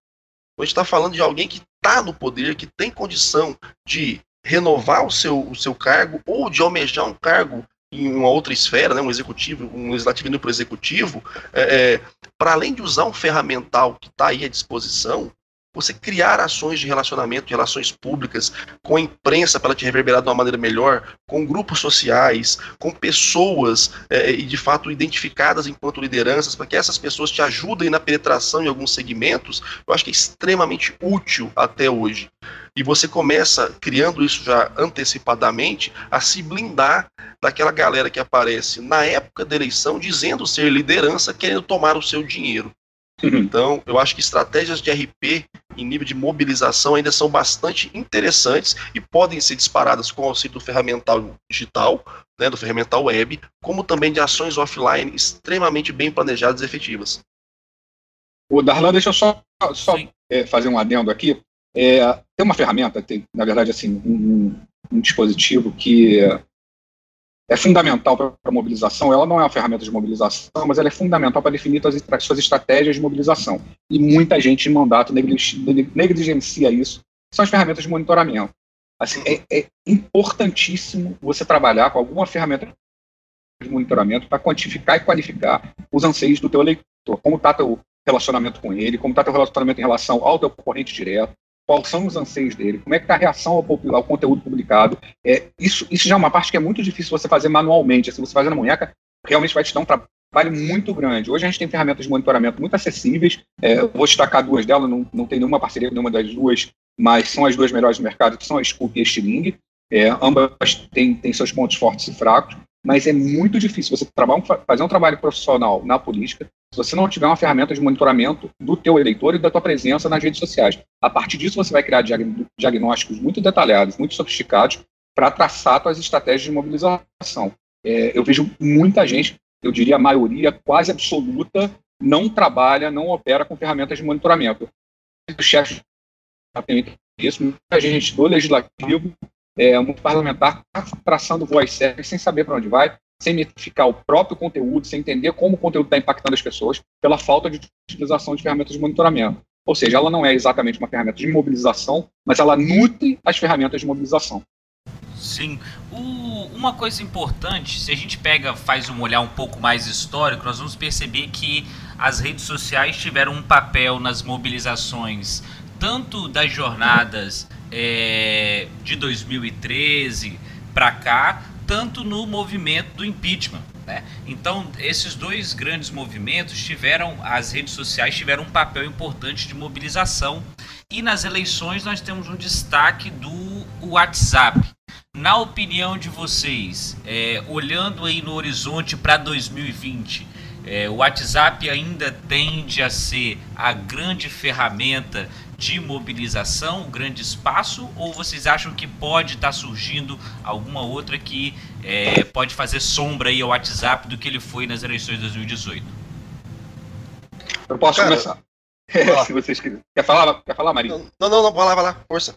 Quando a gente está falando de alguém que está no poder, que tem condição de renovar o seu, o seu cargo ou de almejar um cargo em uma outra esfera, né, um executivo, um legislativo indo para o executivo, é, é, para além de usar um ferramental que está aí à disposição, você criar ações de relacionamento, de relações públicas com a imprensa para ela te reverberar de uma maneira melhor, com grupos sociais, com pessoas é, e de fato identificadas enquanto lideranças, para que essas pessoas te ajudem na penetração em alguns segmentos, eu acho que é extremamente útil até hoje. E você começa, criando isso já antecipadamente, a se blindar daquela galera que aparece na época da eleição dizendo ser liderança, querendo tomar o seu dinheiro. Uhum. Então, eu acho que estratégias de RP em nível de mobilização ainda são bastante interessantes e podem ser disparadas com o auxílio do ferramental digital, né, do ferramental web, como também de ações offline extremamente bem planejadas e efetivas. O Darlan, deixa eu só, só é, fazer um adendo aqui. É, tem uma ferramenta, tem, na verdade, assim, um, um dispositivo que é fundamental para a mobilização. Ela não é uma ferramenta de mobilização, mas ela é fundamental para definir as, as suas estratégias de mobilização. E muita gente em mandato negligencia isso. São as ferramentas de monitoramento. Assim, é, é importantíssimo você trabalhar com alguma ferramenta de monitoramento para quantificar e qualificar os anseios do teu eleitor. Como está teu relacionamento com ele, como está teu relacionamento em relação ao teu concorrente direto, quais são os anseios dele, como é que está a reação ao, ao, conteúdo publicado. É, isso, isso já é uma parte que é muito difícil você fazer manualmente. Se você fazer na munheca, realmente vai te dar um trabalho muito grande. Hoje a gente tem ferramentas de monitoramento muito acessíveis. É, vou destacar duas delas, não, não tem nenhuma parceria com nenhuma das duas, mas são as duas melhores do mercado, que são a Scoop e a Stiling. É, ambas têm, têm seus pontos fortes e fracos, mas é muito difícil você fazer um trabalho profissional na política se você não tiver uma ferramenta de monitoramento do teu eleitor e da tua presença nas redes sociais. A partir disso, você vai criar diagnósticos muito detalhados, muito sofisticados, para traçar suas estratégias de mobilização. É, eu vejo muita gente, eu diria a maioria quase absoluta, não trabalha, não opera com ferramentas de monitoramento. O chefe isso, muita gente do legislativo é, um parlamentar traçando voz certas sem saber para onde vai, sem metrificar o próprio conteúdo, sem entender como o conteúdo está impactando as pessoas, pela falta de utilização de ferramentas de monitoramento. Ou seja, ela não é exatamente uma ferramenta de mobilização, mas ela nutre as ferramentas de mobilização. Sim. O, uma coisa importante, se a gente pega, faz um olhar um pouco mais histórico, nós vamos perceber que as redes sociais tiveram um papel nas mobilizações, tanto das jornadas é, de 2013 para cá, tanto no movimento do impeachment. Né? Então, esses dois grandes movimentos tiveram, as redes sociais tiveram um papel importante de mobilização. E nas eleições nós temos um destaque do WhatsApp. Na opinião de vocês, é, olhando aí no horizonte para 2020, é, o WhatsApp ainda tende a ser a grande ferramenta de mobilização, um grande espaço, ou vocês acham que pode estar tá surgindo alguma outra que é, pode fazer sombra aí ao WhatsApp do que ele foi nas eleições de 2018? Eu posso Cara, começar. se vocês quiserem. Quer falar, quer falar Maria? Não, não, não, vai lá, vai lá, força.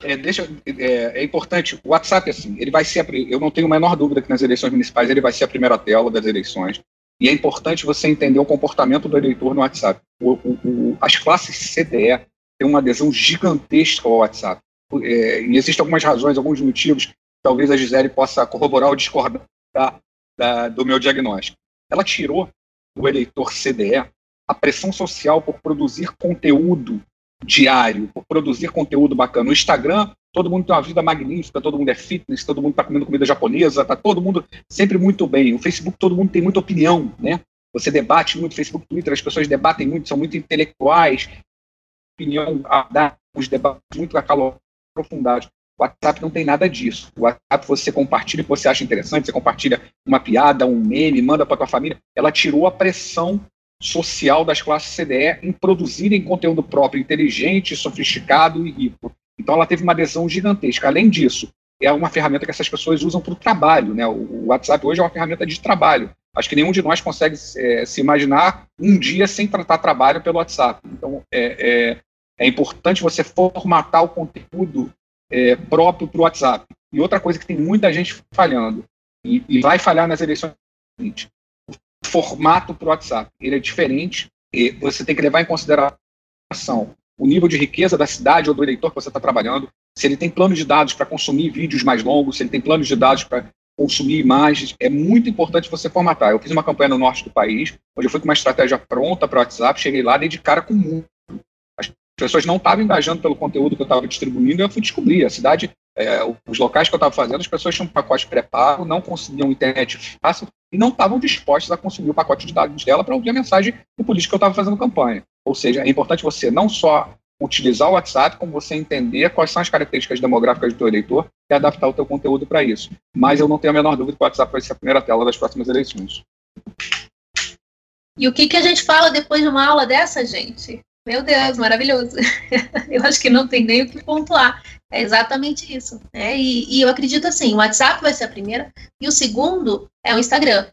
É, deixa, é, é, importante, o WhatsApp, assim, ele vai ser, a, eu não tenho a menor dúvida que nas eleições municipais ele vai ser a primeira tela das eleições. E é importante você entender o comportamento do eleitor no WhatsApp. O, o, o, as classes CDE têm uma adesão gigantesca ao WhatsApp. É, e existem algumas razões, alguns motivos, talvez a Gisele possa corroborar ou discordar da, da, do meu diagnóstico. Ela tirou do eleitor CDE a pressão social por produzir conteúdo diário, por produzir conteúdo bacana. No Instagram, todo mundo tem uma vida magnífica, todo mundo é fitness, todo mundo está comendo comida japonesa, está todo mundo sempre muito bem. O Facebook, todo mundo tem muita opinião, né? Você debate muito, Facebook, Twitter, as pessoas debatem muito, são muito intelectuais, opinião, os debates muito acalorados, aprofundados. O WhatsApp não tem nada disso. O WhatsApp você compartilha o que você acha interessante, você compartilha uma piada, um meme, manda para tua família. Ela tirou a pressão social das classes CDE em produzirem conteúdo próprio, inteligente, sofisticado e rico. Então ela teve uma adesão gigantesca. Além disso, é uma ferramenta que essas pessoas usam para o trabalho. Né? O WhatsApp hoje é uma ferramenta de trabalho. Acho que nenhum de nós consegue é, se imaginar um dia sem tratar trabalho pelo WhatsApp. Então é, é, é importante você formatar o conteúdo é, próprio para o WhatsApp. E outra coisa que tem muita gente falhando, e, e vai falhar nas eleições formato para o WhatsApp. Ele é diferente e você tem que levar em consideração o nível de riqueza da cidade ou do eleitor que você está trabalhando, se ele tem plano de dados para consumir vídeos mais longos, se ele tem planos de dados para consumir imagens, é muito importante você formatar. Eu fiz uma campanha no norte do país, onde eu fui com uma estratégia pronta para o WhatsApp, cheguei lá, dei de cara com o. As pessoas não estavam engajando pelo conteúdo que eu estava distribuindo, eu fui descobrir. A cidade, é, os locais que eu estava fazendo, as pessoas tinham pacote pré-pago, não conseguiam internet fácil, e não estavam dispostos a consumir o pacote de dados dela para ouvir a mensagem do político que eu estava fazendo campanha. Ou seja, é importante você não só utilizar o WhatsApp, como você entender quais são as características demográficas do teu eleitor e adaptar o teu conteúdo para isso. Mas eu não tenho a menor dúvida que o WhatsApp vai ser a primeira tela das próximas eleições. E o que, que a gente fala depois de uma aula dessa, gente? Meu Deus, maravilhoso. eu acho que não tem nem o que pontuar. É exatamente isso. Né? E, e, eu acredito assim, o WhatsApp vai ser a primeira, e o segundo é o Instagram.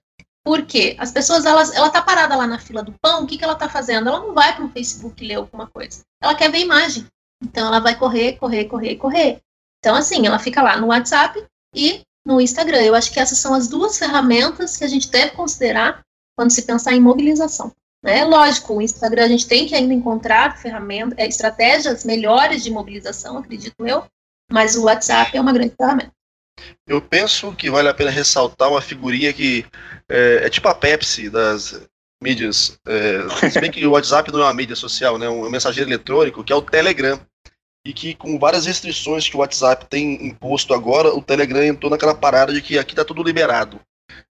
Por quê? As pessoas, elas, ela tá parada lá na fila do pão, o que, que ela tá fazendo? Ela não vai para o Facebook ler alguma coisa. Ela quer ver imagem. Então ela vai correr, correr, correr, correr. Então, assim, ela fica lá no WhatsApp e no Instagram. Eu acho que essas são as duas ferramentas que a gente deve considerar quando se pensar em mobilização. É lógico, o Instagram a gente tem que ainda encontrar ferramentas, é, estratégias melhores de mobilização, acredito eu, mas o WhatsApp é uma grande ferramenta. Eu penso que vale a pena ressaltar uma figurinha que é, é tipo a Pepsi das mídias. É, se bem que o WhatsApp não é uma mídia social, né, um mensageiro eletrônico, que é o Telegram. E que com várias restrições que o WhatsApp tem imposto agora, o Telegram entrou naquela parada de que aqui está tudo liberado.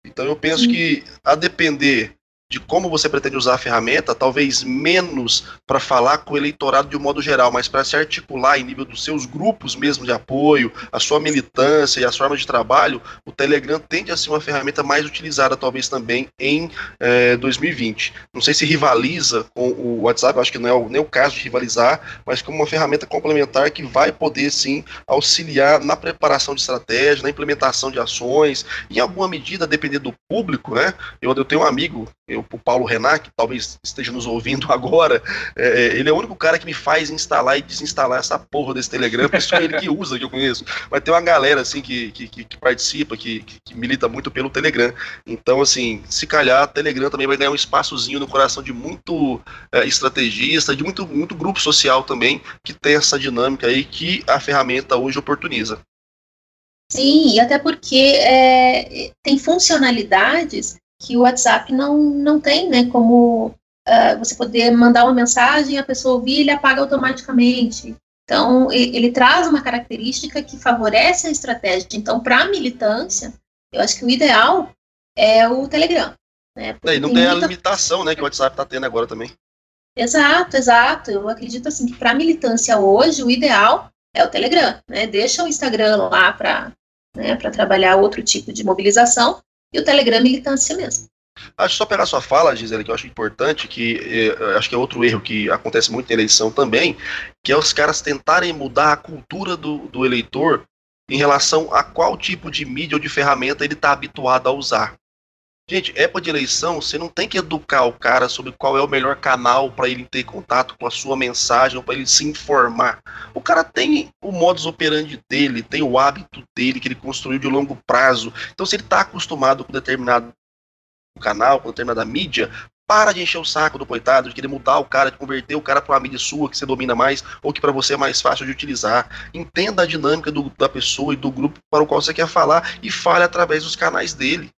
Então eu penso Sim. que, a depender de como você pretende usar a ferramenta, talvez menos para falar com o eleitorado de um modo geral, mas para se articular em nível dos seus grupos mesmo de apoio, a sua militância e as formas de trabalho, o Telegram tende a ser uma ferramenta mais utilizada talvez também em eh, 2020. Não sei se rivaliza com o WhatsApp, acho que não é o, nem o caso de rivalizar, mas como uma ferramenta complementar que vai poder sim auxiliar na preparação de estratégia, na implementação de ações, em alguma medida, dependendo do público, né? Eu, eu tenho um amigo, eu o Paulo Renan, que talvez esteja nos ouvindo agora, é, ele é o único cara que me faz instalar e desinstalar essa porra desse Telegram, porque só ele que usa, que eu conheço. Mas tem uma galera, assim, que, que, que participa, que, que, milita muito pelo Telegram. Então, assim, se calhar, Telegram também vai ganhar um espaçozinho no coração de muito é, estrategista, de muito, muito grupo social também, que tem essa dinâmica aí que a ferramenta hoje oportuniza. Sim, até porque é, tem funcionalidades que o WhatsApp não, não tem, né, como uh, você poder mandar uma mensagem, a pessoa ouvir e ele apaga automaticamente. Então, ele, traz uma característica que favorece a estratégia. Então, para a militância, eu acho que o ideal é o Telegram. Né? É, e não tem, tem muita... a limitação né, que o WhatsApp está tendo agora também. Exato, exato. Eu acredito assim que para militância hoje o ideal é o Telegram, né? Deixa o Instagram lá para né, para trabalhar outro tipo de mobilização e o Telegram é militância mesmo. Acho só pegar sua fala, Gisele, que eu acho importante, que eh, acho que é outro erro que acontece muito em eleição também, que é os caras tentarem mudar a cultura do, do eleitor em relação a qual tipo de mídia ou de ferramenta ele está habituado a usar. Gente, época de eleição, você não tem que educar o cara sobre qual é o melhor canal para ele ter contato com a sua mensagem para ele se informar. O cara tem o modus operandi dele, tem o hábito dele que ele construiu de longo prazo. Então, se ele está acostumado com determinado canal, com determinada mídia, para de encher o saco do coitado, de querer mudar o cara, de converter o cara para uma mídia sua que você domina mais ou que para você é mais fácil de utilizar. Entenda a dinâmica do, da pessoa e do grupo para o qual você quer falar e fale através dos canais dele.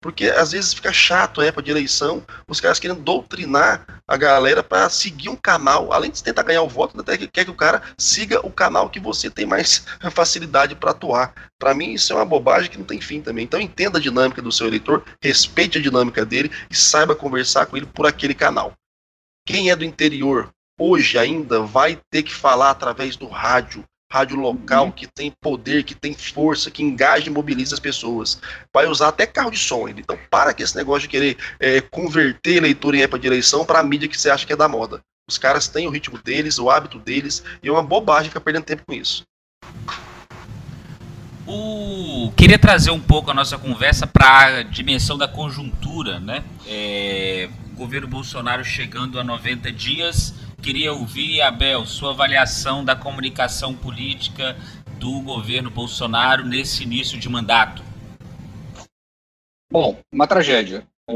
Porque às vezes fica chato a época de eleição, os caras querendo doutrinar a galera para seguir um canal, além de tentar ganhar o voto, até quer que o cara siga o canal que você tem mais facilidade para atuar. Para mim, isso é uma bobagem que não tem fim também. Então, entenda a dinâmica do seu eleitor, respeite a dinâmica dele e saiba conversar com ele por aquele canal. Quem é do interior hoje ainda vai ter que falar através do rádio, rádio local uhum. que tem poder, que tem força, que engaja e mobiliza as pessoas. Vai usar até carro de som. Então, para com esse negócio de querer é, converter eleitor em época de eleição para a mídia que você acha que é da moda. Os caras têm o ritmo deles, o hábito deles, e é uma bobagem ficar perdendo tempo com isso. O... Queria trazer um pouco a nossa conversa para a dimensão da conjuntura, né? É... O governo Bolsonaro chegando a 90 dias, Queria ouvir, Abel, sua avaliação da comunicação política do governo Bolsonaro nesse início de mandato. Bom, uma tragédia. É,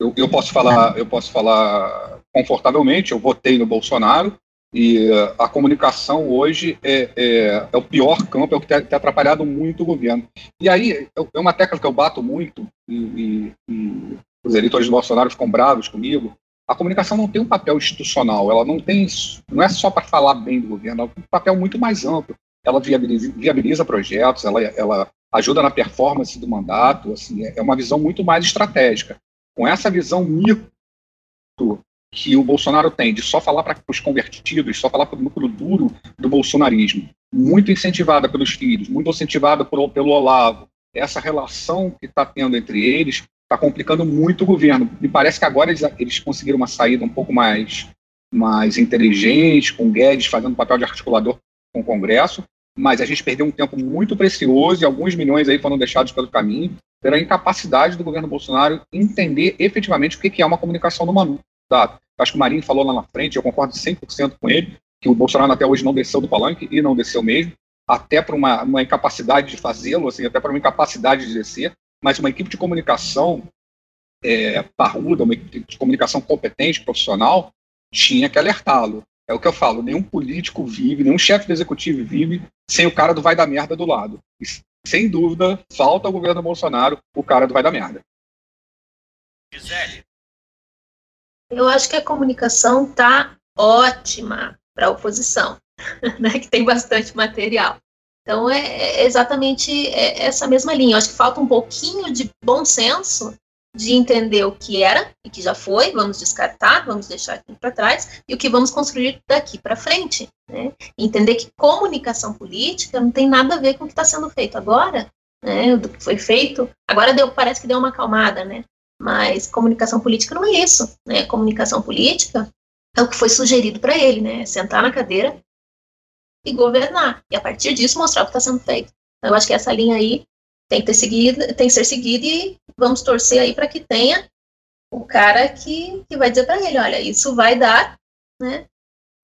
eu, eu, posso falar, eu posso falar confortavelmente. Eu votei no Bolsonaro e a comunicação hoje é, é, é o pior campo, é o que tem, tem, atrapalhado muito o governo. E aí é uma técnica que eu bato muito e, e, e os eleitores do Bolsonaro ficam bravos comigo a comunicação não tem um papel institucional, ela não tem, não é só para falar bem do governo, ela tem um papel muito mais amplo. Ela viabiliza, viabiliza projetos, ela, ela ajuda na performance do mandato, assim, é, é uma visão muito mais estratégica. Com essa visão mito que o Bolsonaro tem de só falar para os convertidos, só falar para o núcleo duro do bolsonarismo, muito incentivada pelos filhos, muito incentivada por, pelo Olavo, essa relação que está tendo entre eles está complicando muito o governo. Me parece que agora eles, eles conseguiram uma saída um pouco mais, mais inteligente, com Guedes fazendo papel de articulador com o Congresso, mas a gente perdeu um tempo muito precioso e alguns milhões aí foram deixados pelo caminho pela incapacidade do governo Bolsonaro entender efetivamente o que é uma comunicação no mandato. Acho que o Marinho falou lá na frente, eu concordo 100% com ele, que o Bolsonaro até hoje não desceu do palanque e não desceu mesmo, até por uma, uma incapacidade de fazê-lo, assim, até por uma incapacidade de descer mas uma equipe de comunicação é, parruda, uma equipe de comunicação competente, profissional, tinha que alertá-lo. É o que eu falo, nenhum político vive, nenhum chefe de executivo vive sem o cara do vai da merda do lado. E, sem dúvida, falta ao governo Bolsonaro o cara do vai da merda. Gisele. Eu acho que a comunicação está ótima para a oposição, né, que tem bastante material. Então, é, é exatamente é, essa mesma linha. Eu acho que falta um pouquinho de bom senso de entender o que era e que já foi, vamos descartar, vamos deixar aqui para trás, e o que vamos construir daqui para frente. Né? Entender que comunicação política não tem nada a ver com o que está sendo feito agora, né? do que foi feito. Agora deu, parece que deu uma acalmada, né? mas comunicação política não é isso. Né? Comunicação política é o que foi sugerido para ele, né? sentar na cadeira e governar. E a partir disso mostrar o que está sendo feito. Então, eu acho que essa linha aí tem que ter seguido, tem que ser seguida e vamos torcer aí para que tenha o cara que, que vai dizer para ele, olha, isso vai dar, né?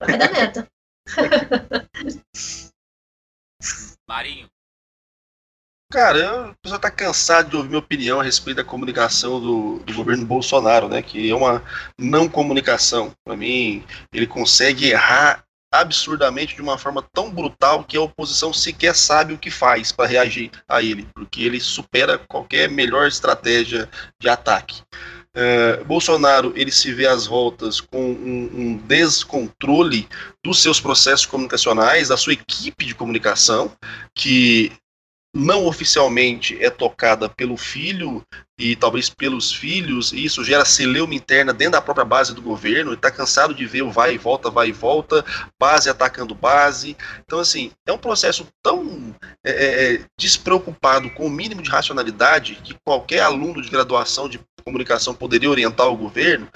Vai dar meta. Marinho. Cara, o pessoal tá cansado de ouvir minha opinião a respeito da comunicação do, do governo Bolsonaro, né? Que é uma não comunicação. Para mim, ele consegue errar absurdamente de uma forma tão brutal que a oposição sequer sabe o que faz para reagir a ele, porque ele supera qualquer melhor estratégia de ataque. Uh, Bolsonaro ele se vê às voltas com um, um, descontrole dos seus processos comunicacionais, da sua equipe de comunicação, que não oficialmente é tocada pelo filho e talvez pelos filhos, e isso gera celeuma interna dentro da própria base do governo, está cansado de ver o vai e volta, vai e volta, base atacando base. Então, assim, é um processo tão é, é, é despreocupado com o mínimo de racionalidade que qualquer aluno de graduação de comunicação poderia orientar o governo,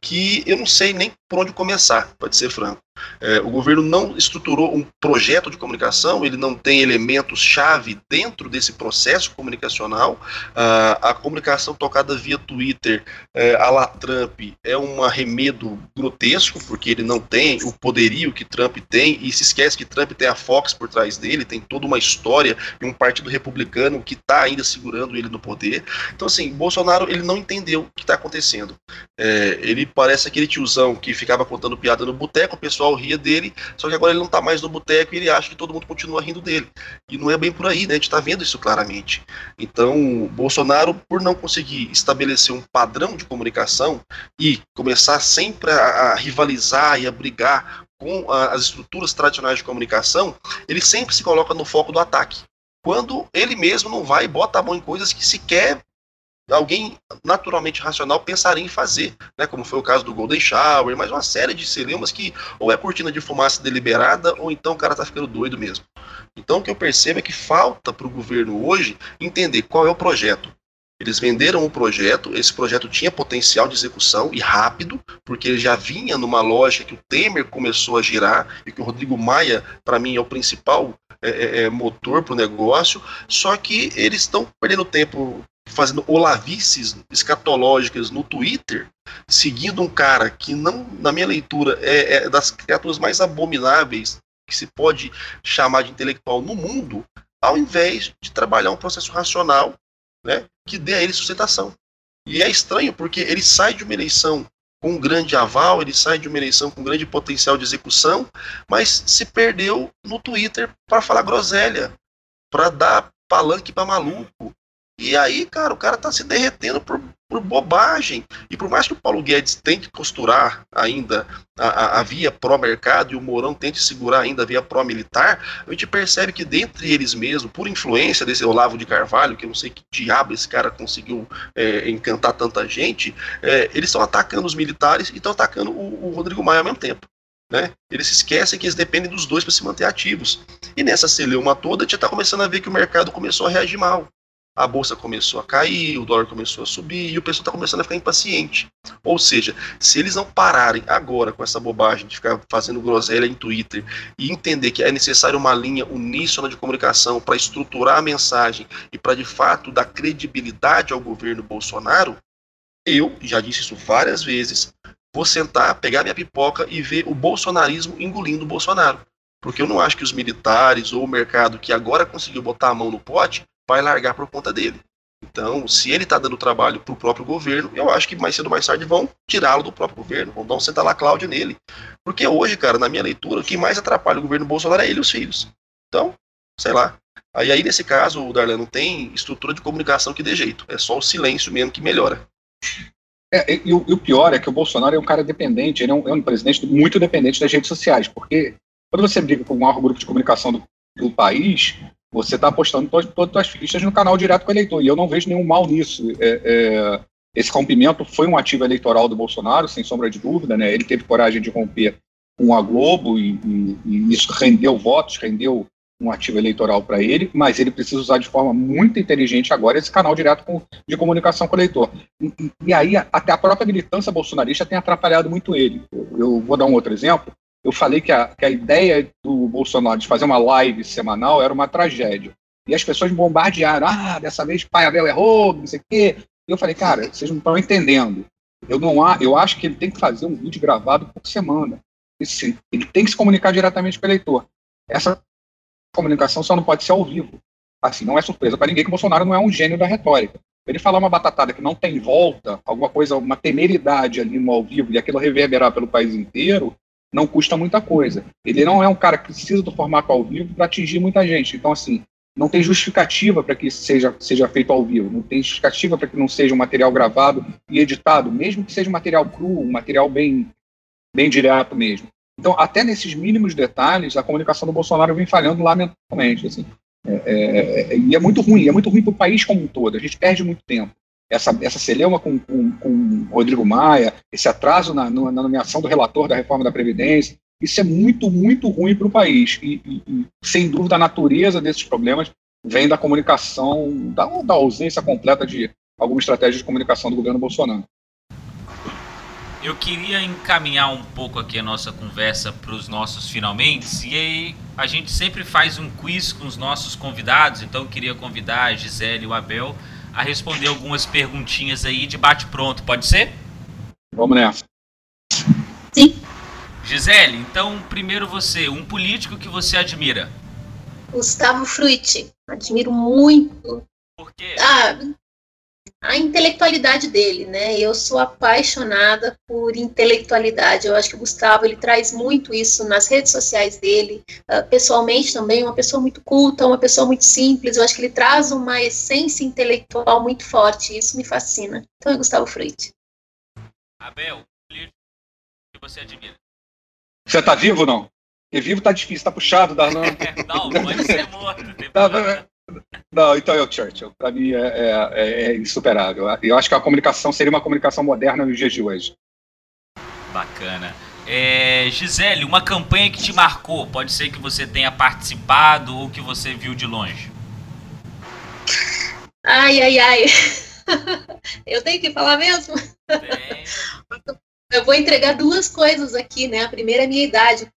que eu não sei nem por onde começar, pode ser franco. É, o governo não estruturou um projeto de comunicação, ele não tem elementos-chave dentro desse processo comunicacional. Ah, a comunicação tocada via Twitter é, a la Trump é um arremedo grotesco, porque ele não tem o poderio que Trump tem, e se esquece que Trump tem a Fox por trás dele, tem toda uma história e um partido republicano que está ainda segurando ele no poder. Então, assim, Bolsonaro ele não entendeu o que está acontecendo. É, ele parece aquele tiozão que ficava contando piada no boteco, o pessoal pessoal ria dele, só que agora ele não tá mais no boteco e ele acha que todo mundo continua rindo dele. E não é bem por aí, né? A gente tá vendo isso claramente. Então, Bolsonaro, por não conseguir estabelecer um padrão de comunicação e começar sempre a, a rivalizar e a brigar com a, as estruturas tradicionais de comunicação, ele sempre se coloca no foco do ataque quando ele mesmo não vai e bota a mão em coisas que sequer alguém naturalmente racional pensaria em fazer, né? Como foi o caso do Golden Shower, mais uma série de celeumas que ou é cortina de fumaça deliberada ou então o cara tá ficando doido mesmo. Então o que eu percebo é que falta para o governo hoje entender qual é o projeto. Eles venderam o projeto, esse projeto tinha potencial de execução e rápido, porque ele já vinha numa lógica que o Temer começou a girar e que o Rodrigo Maia, para mim, é o principal é, é, é motor para o negócio, só que eles estão perdendo tempo fazendo olavices escatológicas no Twitter, seguindo um cara que não, na minha leitura, é, é das criaturas mais abomináveis que se pode chamar de intelectual no mundo, ao invés de trabalhar um processo racional né, que dê a ele sustentação. E é estranho porque ele sai de uma eleição com um grande aval, ele sai de uma eleição com um grande potencial de execução, mas se perdeu no Twitter para falar groselha, para dar palanque para maluco, e aí, cara, o cara tá se derretendo por, por bobagem. E por mais que o Paulo Guedes tente costurar ainda a, a, a via pró-mercado e o Mourão tente segurar ainda a via pró-militar, a gente percebe que dentre eles mesmos, por influência desse Olavo de Carvalho, que eu não sei que diabo esse cara conseguiu é, encantar tanta gente, é, eles estão atacando os militares e estão atacando o, o Rodrigo Maia ao mesmo tempo. Né? Eles se esquecem que eles dependem dos dois para se manter ativos. E nessa celeuma toda, a gente está começando a ver que o mercado começou a reagir mal a bolsa começou a cair, o dólar começou a subir e o pessoal está começando a ficar impaciente. Ou seja, se eles não pararem agora com essa bobagem de ficar fazendo groselha em Twitter e entender que é necessário uma linha uníssona de comunicação para estruturar a mensagem e para de fato dar credibilidade ao governo Bolsonaro, eu já disse isso várias vezes. Vou sentar, pegar minha pipoca e ver o bolsonarismo engolindo o Bolsonaro. Porque eu não acho que os militares ou o mercado que agora conseguiu botar a mão no pote vai largar por conta dele. Então, se ele está dando trabalho para o próprio governo, eu acho que mais cedo ou mais tarde vão tirá-lo do próprio governo, vão dar um sentar lá Cláudia nele. Porque hoje, cara, na minha leitura, o que mais atrapalha o governo Bolsonaro é ele e os filhos. Então, sei lá. Aí, aí nesse caso, o Darlan não tem estrutura de comunicação que dê jeito. É só o silêncio mesmo que melhora. É, e, e, o, pior é que o Bolsonaro é um cara dependente, ele é um, é um presidente muito dependente das redes sociais, porque quando você briga com o maior grupo de comunicação do, do país, você está apostando todas, todas as fichas no canal direto com o eleitor. E eu não vejo nenhum mal nisso. É, é, esse rompimento foi um ativo eleitoral do Bolsonaro, sem sombra de dúvida. Né? Ele teve coragem de romper com a Globo e, e, e isso rendeu votos, rendeu um ativo eleitoral para ele, mas ele precisa usar de forma muito inteligente agora esse canal direto com, de comunicação com o eleitor. E, e, aí até a própria militância bolsonarista tem atrapalhado muito ele. Eu, eu vou dar um outro exemplo eu falei que a, que a ideia do Bolsonaro de fazer uma live semanal era uma tragédia. E as pessoas bombardearam, ah, dessa vez Pai Abel errou, não sei o quê. E eu falei, cara, vocês não estão entendendo. Eu, não há, eu acho que ele tem que fazer um vídeo gravado por semana. Esse, ele tem que se comunicar diretamente com o eleitor. Essa comunicação só não pode ser ao vivo. Assim, não é surpresa para ninguém que o Bolsonaro não é um gênio da retórica. Ele falar uma batatada que não tem volta, alguma coisa, uma temeridade ali no ao vivo, e aquilo reverberar pelo país inteiro, não custa muita coisa. Ele não é um cara que precisa do formato ao vivo para atingir muita gente. Então, assim, não tem justificativa para que isso seja, seja feito ao vivo, não tem justificativa para que não seja um material gravado e editado, mesmo que seja um material cru, um material bem, bem direto mesmo. Então, até nesses mínimos detalhes, a comunicação do Bolsonaro vem falhando lamentavelmente. Assim. É, é, é, e é muito ruim, é muito ruim para o país como um todo. A gente perde muito tempo. Essa, essa celeuma com, com, com Rodrigo Maia, esse atraso na, na, nomeação do relator da reforma da Previdência, isso é muito, muito ruim para o país. E, e, e, sem dúvida, a natureza desses problemas vem da comunicação, da, da ausência completa de alguma estratégia de comunicação do governo Bolsonaro. Eu queria encaminhar um pouco aqui a nossa conversa para os nossos finalmente. E aí a gente sempre faz um quiz com os nossos convidados, então eu queria convidar a Gisele e o Abel a responder algumas perguntinhas aí de bate-pronto, pode ser? Vamos nessa. Sim. Gisele, então primeiro você, um político que você admira. Gustavo Frutti. Admiro muito. Por quê? Ah, a intelectualidade dele, né? Eu sou apaixonada por intelectualidade. Eu acho que o Gustavo ele traz muito isso nas redes sociais dele, uh, pessoalmente também, uma pessoa muito culta, uma pessoa muito simples. Eu acho que ele traz uma essência intelectual muito forte. Isso me fascina. Então é Gustavo Freud. Abel, que você admira? Você tá vivo ou não? Porque vivo tá difícil, tá puxado, Darlan. não, pode ser morto. Não, não, então é o Churchill. Para mim é, é, é, insuperável. Eu acho que a comunicação seria uma comunicação moderna nos dias de hoje. Bacana. É, Gisele, uma campanha que te marcou, pode ser que você tenha participado ou que você viu de longe. Ai, ai, ai. Eu tenho que falar mesmo? Tem. Eu vou entregar duas coisas aqui, né? A primeira é a minha idade.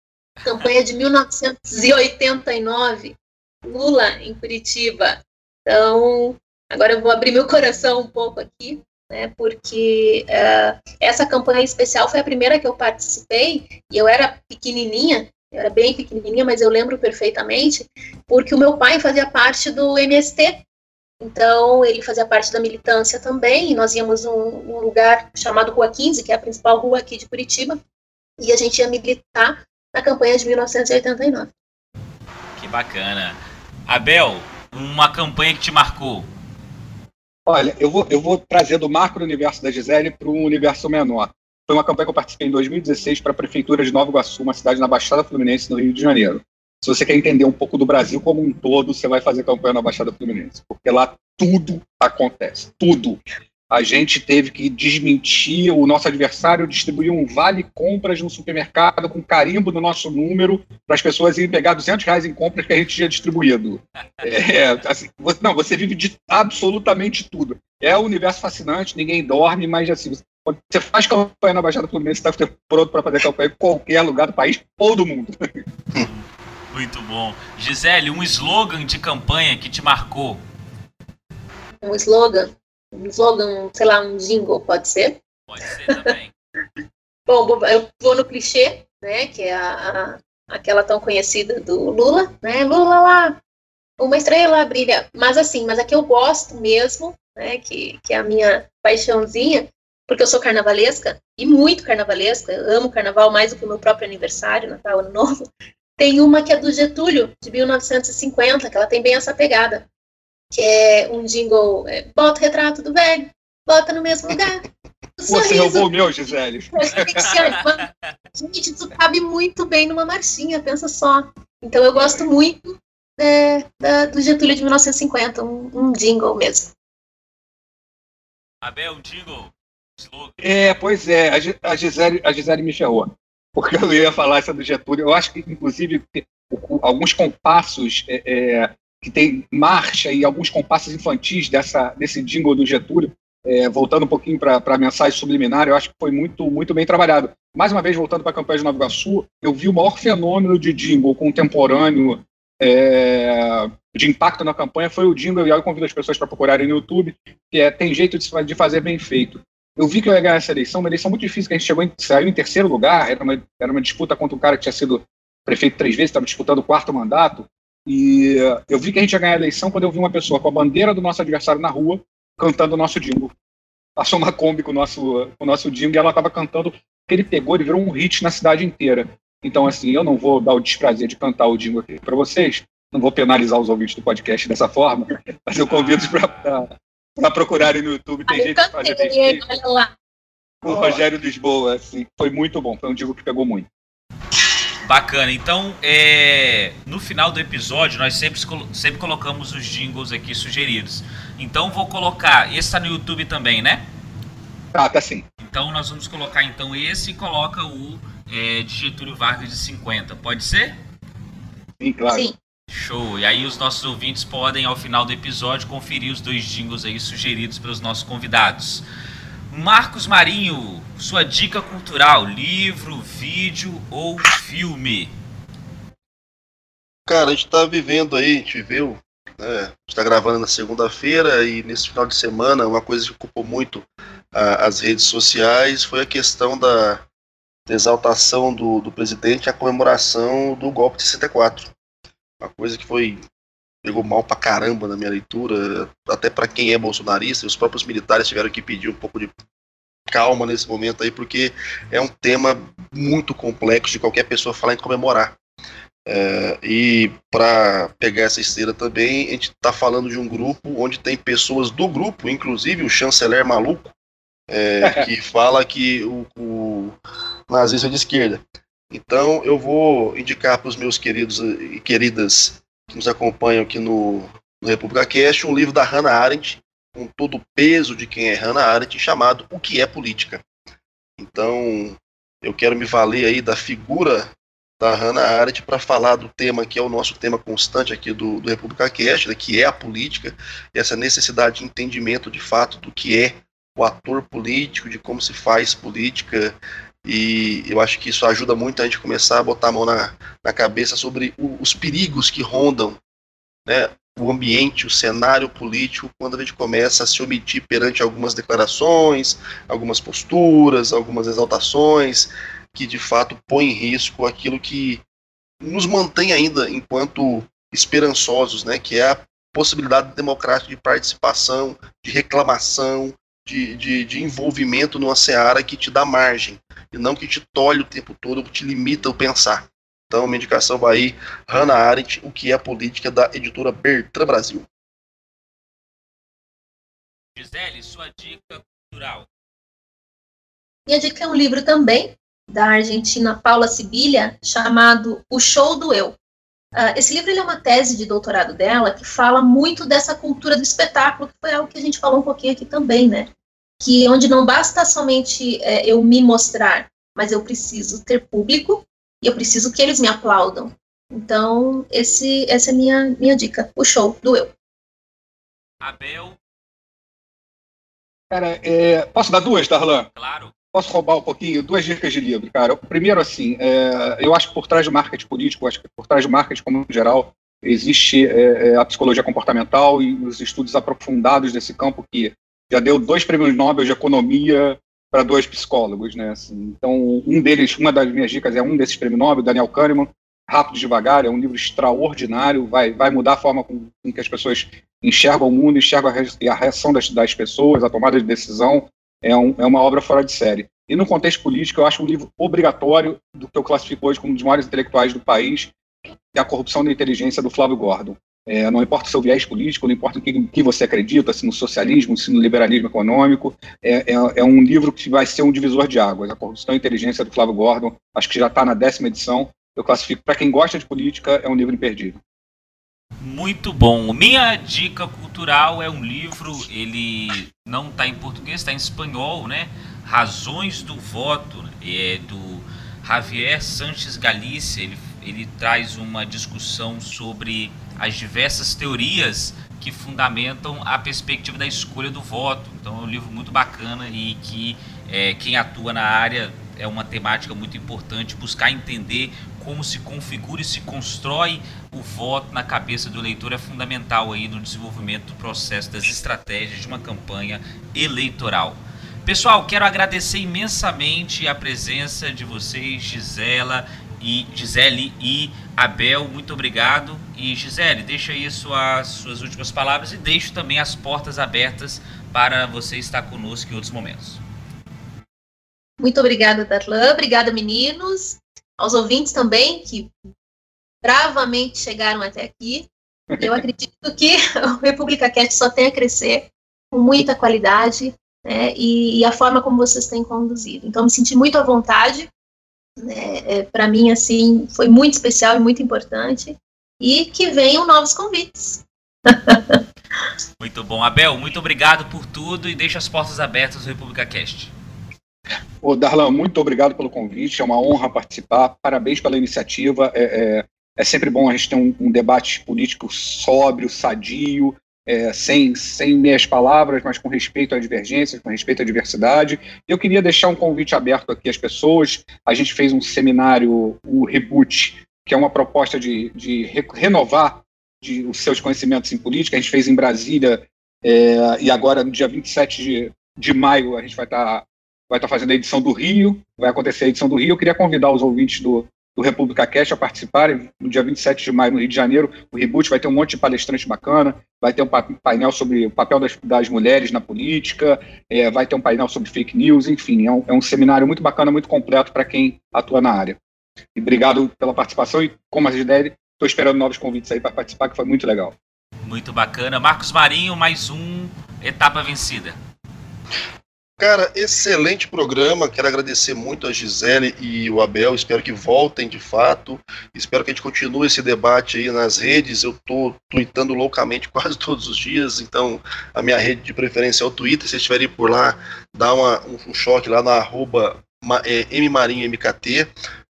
Campanha de 1989 Lula em Curitiba. Então, agora eu vou abrir meu coração um pouco aqui, né, porque uh, essa campanha especial foi a primeira que eu participei, e eu era pequenininha, eu era bem pequenininha, mas eu lembro perfeitamente, porque o meu pai fazia parte do MST, então, ele fazia parte da militância também, e nós íamos num, num, lugar chamado Rua 15, que é a principal rua aqui de Curitiba, e a gente ia militar na campanha de 1989. Que bacana. Abel, uma campanha que te marcou. Olha, eu vou, eu vou trazer do macro universo da Gisele para um universo menor. Foi uma campanha que eu participei em 2016 para a Prefeitura de Nova Iguaçu, uma cidade na Baixada Fluminense, no Rio de Janeiro. Se você quer entender um pouco do Brasil como um todo, você vai fazer campanha na Baixada Fluminense, porque lá tudo acontece, tudo a gente teve que desmentir o nosso adversário, distribuir um vale compras no supermercado com carimbo no nosso número para as pessoas irem pegar 200 reais em compras que a gente tinha distribuído. É, assim, você, não, você vive de absolutamente tudo. É um universo fascinante, ninguém dorme, mas assim, você faz campanha na Baixada Fluminense, você está pronto para fazer campanha em qualquer lugar do país ou do mundo. Muito bom. Gisele, um slogan de campanha que te marcou. Um slogan? Um slogan, sei lá, um jingle, pode ser? Pode ser também. Bom, eu vou no clichê, né, que é a, a, aquela tão conhecida do Lula, né, Lula lá, uma estrela brilha, mas assim, mas a que eu gosto mesmo, né, que, que é a minha paixãozinha, porque eu sou carnavalesca, e muito carnavalesca, eu amo carnaval mais do que o meu próprio aniversário, Natal, Ano Novo, tem uma que é do Getúlio, de 1950, que ela tem bem essa pegada que é um jingle, é, bota o retrato do velho, bota no mesmo lugar. Você roubou o meu, Gisele. Gente, isso cabe muito bem numa marchinha, pensa só. Então eu gosto muito é, da, do Getúlio de 1950, um, um jingle mesmo. Abel, um jingle. É, pois é, a Gisele, a Gisele me ferrou. Porque eu ia falar essa do Getúlio. Eu acho que, inclusive, alguns compassos é, é, que tem marcha e alguns compassos infantis dessa, desse jingle do Getúlio, é, voltando um pouquinho para a mensagem subliminar, eu acho que foi muito, muito bem trabalhado. Mais uma vez, voltando para a campanha de Nova Iguaçu, eu vi o maior fenômeno de jingle contemporâneo é, de impacto na campanha foi o jingle, e eu convido as pessoas para procurarem no YouTube, que é Tem Jeito de, Fazer Bem Feito. Eu vi que eu ia ganhar essa eleição, uma eleição muito difícil, que a gente chegou em, saiu em terceiro lugar, era uma, era uma disputa contra um cara que tinha sido prefeito três vezes, estava disputando o quarto mandato, e eu vi que a gente ia ganhar a eleição quando eu vi uma pessoa com a bandeira do nosso adversário na rua cantando o nosso jingle. Passou uma Kombi com o nosso, com o nosso jingle e ela estava cantando, que ele pegou, ele virou um hit na cidade inteira. Então, assim, eu não vou dar o desprazer de cantar o jingle aqui para vocês, não vou penalizar os ouvintes do podcast dessa forma, mas eu convido para procurarem no YouTube. Tem gente que faz olha lá. O Rogério Lisboa, assim, foi muito bom, foi um jingle que pegou muito. Bacana. Então, é, no final do episódio, nós sempre, sempre colocamos os jingles aqui sugeridos. Então, vou colocar. Esse está no YouTube também, né? Ah, tá sim. Então, nós vamos colocar então esse e coloca o é, de Getúlio Vargas de 50. Pode ser? Sim, claro. Sim. Show. E aí os nossos ouvintes podem, ao final do episódio, conferir os dois jingles aí sugeridos pelos nossos convidados. Marcos Marinho, sua dica cultural, livro, vídeo ou filme? Cara, a gente tá vivendo aí, a gente viu, né, a gente tá gravando na segunda-feira e nesse final de semana uma coisa que ocupou muito as redes sociais foi a questão da, da exaltação do, do presidente a comemoração do golpe de 64. Uma coisa que foi pegou mal pra caramba na minha leitura, até para quem é bolsonarista, os próprios militares tiveram que pedir um pouco de calma nesse momento aí, porque é um tema muito complexo de qualquer pessoa falar em comemorar. É, e para pegar essa esteira também, a gente está falando de um grupo onde tem pessoas do grupo, inclusive o chanceler maluco, é, que fala que o, o nazismo é de esquerda. Então eu vou indicar para os meus queridos e queridas que nos acompanham aqui no, no República Cast um livro da Hannah Arendt, com todo o peso de quem é Hannah Arendt, chamado O que é Política. Então eu quero me valer aí da figura da Hannah Arendt para falar do tema que é o nosso tema constante aqui do, do República Cast, né, que é a política, e essa necessidade de entendimento de fato do que é o ator político, de como se faz política, e eu acho que isso ajuda muito a gente começar a botar a mão na, na cabeça sobre o, os perigos que rondam né, o ambiente, o cenário político, quando a gente começa a se omitir perante algumas declarações, algumas posturas, algumas exaltações, que de fato põem em risco aquilo que nos mantém ainda enquanto esperançosos, né, que é a possibilidade democrática de participação, de reclamação, de, de, de, envolvimento numa seara que te dá margem, e não que te tolhe o tempo todo, que te limita o pensar. Então, minha indicação vai aí, Hannah Arendt, O que é a política, da editora Bertrand Brasil. Gisele, sua dica cultural. Minha dica é um livro também, da argentina Paula Sibilha, chamado O Show do Eu. Uh, esse livro é uma tese de doutorado dela que fala muito dessa cultura do espetáculo, que foi algo que a gente falou um pouquinho aqui também, né? Que onde não basta somente é, eu me mostrar, mas eu preciso ter público e eu preciso que eles me aplaudam. Então, esse, essa é a minha, minha dica, o show do eu. Abel. Cara, é, posso dar duas, Darlan? Claro. Posso roubar um pouquinho? Duas dicas de livro, cara. Primeiro, assim, é, eu acho que por trás do marketing político, acho que por trás do marketing como geral, existe é, é, a psicologia comportamental e os estudos aprofundados desse campo que já deu dois prêmios Nobel de economia para dois psicólogos, né? Assim, então, um deles, uma das minhas dicas é um desses prêmios Nobel, Daniel Kahneman, Rápido e Devagar, é um livro extraordinário, vai, vai mudar a forma com, com que as pessoas enxergam o mundo, enxergam a, a reação das, das pessoas, a tomada de decisão, é, um, é uma obra fora de série. E no contexto político, eu acho um livro obrigatório do que eu classifico hoje como um dos maiores intelectuais do país, que é A Corrupção da Inteligência, do Flávio Gordon. É, não importa o seu viés político, não importa o que, que, você acredita, se no socialismo, se no liberalismo econômico, é, é, é, um livro que vai ser um divisor de águas. A Corrupção e Inteligência do Flávio Gordon, acho que já está na décima edição. Eu classifico, para quem gosta de política, é um livro imperdível. Muito bom. Minha dica cultural é um livro, ele não está em português, está em espanhol, né? Razões do Voto, é do Javier Sanches Galícia. Ele, ele traz uma discussão sobre as diversas teorias que fundamentam a perspectiva da escolha do voto. Então é um livro muito bacana e que é, quem atua na área é uma temática muito importante, buscar entender como se configura e se constrói o voto na cabeça do eleitor é fundamental aí no desenvolvimento do processo das estratégias de uma campanha eleitoral. Pessoal, quero agradecer imensamente a presença de vocês, Gisela e Gisele e Abel, muito obrigado. E Gisele, deixa aí suas, suas últimas palavras e deixo também as portas abertas para você estar conosco em outros momentos. Muito obrigada, Darlan. Obrigada, meninos. Aos ouvintes também, que bravamente chegaram até aqui. Eu acredito que o República Cast só tem a crescer com muita qualidade né, e, e, a forma como vocês têm conduzido. Então, me senti muito à vontade Né? É, Para mim, assim, foi muito especial e muito importante. E que venham novos convites. muito bom. Abel, muito obrigado por tudo e deixa as portas abertas do República Cast. Ô, Darlan, muito obrigado pelo convite, é uma honra participar, parabéns pela iniciativa. É, é, é sempre bom a gente ter um, um debate político sóbrio, sadio, é, sem, sem meias palavras, mas com respeito às divergências, com respeito à diversidade. Eu queria deixar um convite aberto aqui às pessoas. A gente fez um seminário, o Reboot, que é uma proposta de, de renovar de, os seus conhecimentos em política. A gente fez em Brasília, é, e agora, no dia 27 de, de maio, a gente vai estar vai tá fazendo a edição do Rio, vai acontecer a edição do Rio. Eu queria convidar os ouvintes do, do República Cash a participarem. No dia 27 de maio, no Rio de Janeiro, o Reboot vai ter um monte de palestrante bacana, vai ter um painel sobre o papel das, das mulheres na política, é, vai ter um painel sobre fake news, enfim, é um, é um seminário muito bacana, muito completo para quem atua na área. E obrigado pela participação e, como a ideia, estou esperando novos convites aí para participar, que foi muito legal. Muito bacana. Marcos Marinho, mais um etapa vencida. Cara, excelente programa. Quero agradecer muito a Gisele e o Abel. Espero que voltem de fato. Espero que a gente continue esse debate aí nas redes. Eu tô tweetando loucamente quase todos os dias, então a minha rede de preferência é o Twitter. Se estiverem por lá, dá uma, um choque lá na arroba é, mmarinhomkt.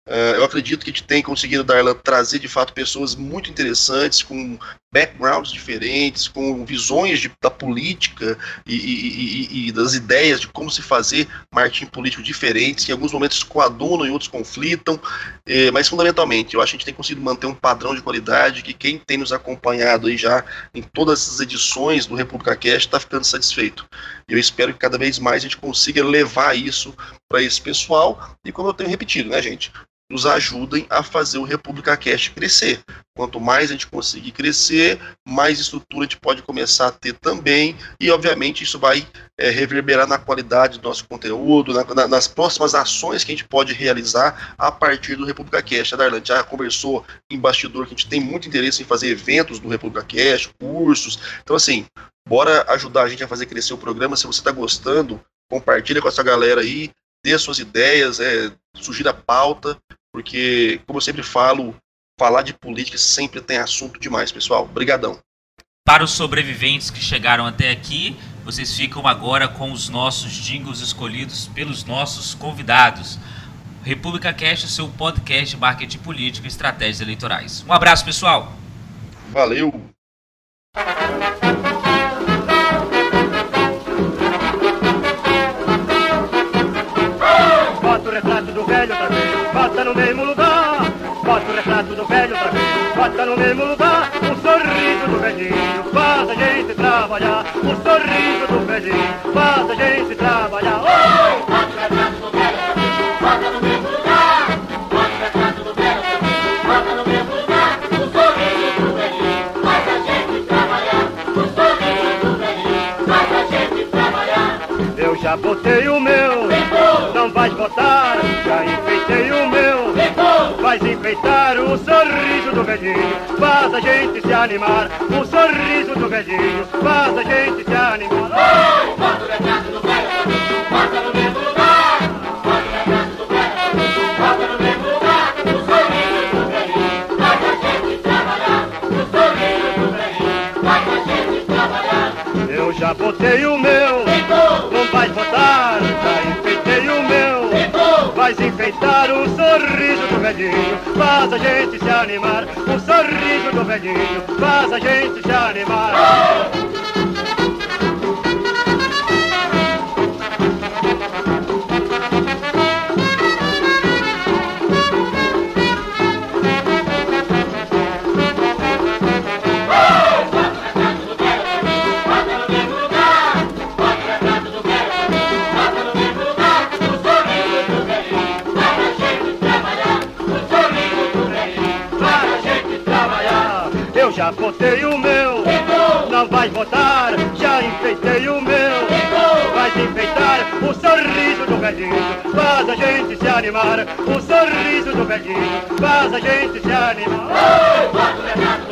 Uh, eu acredito que a gente tem conseguido, Darlan, trazer de fato pessoas muito interessantes, com backgrounds diferentes, com visões de, da política e, e, e, e, das ideias de como se fazer marketing político diferentes, que em alguns momentos coadunam e outros conflitam, eh, mas fundamentalmente eu acho que a gente tem conseguido manter um padrão de qualidade que quem tem nos acompanhado aí já em todas essas edições do República Cast está ficando satisfeito. Eu espero que cada vez mais a gente consiga levar isso para esse pessoal e como eu tenho repetido, né, gente? Nos ajudem a fazer o República Cast crescer. Quanto mais a gente conseguir crescer, mais estrutura a gente pode começar a ter também, e obviamente isso vai é, reverberar na qualidade do nosso conteúdo, na, na, nas próximas ações que a gente pode realizar a partir do República Cast. A Darlan já conversou em bastidor que a gente tem muito interesse em fazer eventos do República Cast, cursos. Então, assim, bora ajudar a gente a fazer crescer o programa. Se você está gostando, compartilha com essa galera aí, dê suas ideias, é, sugira pauta, porque, como eu sempre falo, falar de política sempre tem assunto demais, pessoal. Obrigadão. Para os sobreviventes que chegaram até aqui, vocês ficam agora com os nossos jingles escolhidos pelos nossos convidados. República Cast, seu podcast de marketing político e estratégias eleitorais. Um abraço, pessoal. Valeu. No mesmo lugar. Bota o retrato do velho pra mim, bota no mesmo lugar. O sorriso do velhinho faz a gente trabalhar. O sorriso do velhinho faz a gente trabalhar. Oh! Bota o retrato do velho pra mim, bota no mesmo lugar. Bota o retrato do velho pra mim, bota no mesmo lugar. O sorriso do velhinho faz a gente trabalhar. O sorriso do velhinho faz a gente trabalhar. Eu já botei o meu, não vais botar, já enfeitei o meu, vais enfeitar o sorriso do velhinho, faz a gente se animar, o sorriso do velhinho, faz a gente se animar. Oh! Bota o retrato do velho, bota no mesmo lugar, bota o retrato do velho, bota no mesmo lugar, o sorriso do velhinho, faz a gente trabalhar, o sorriso do velhinho, faz a gente trabalhar. Eu já botei o meu, não vais botar, já enfeitei o meu, vais enfeitar o sorriso do velhinho, faz a gente se animar, o sorriso do velhinho, faz a gente se animar. Botei o meu, não vai botar, já enfeitei o meu, vai enfeitar o sorriso do velhinho, faz a gente se animar, o sorriso do velhinho, faz a gente se animar. Oh!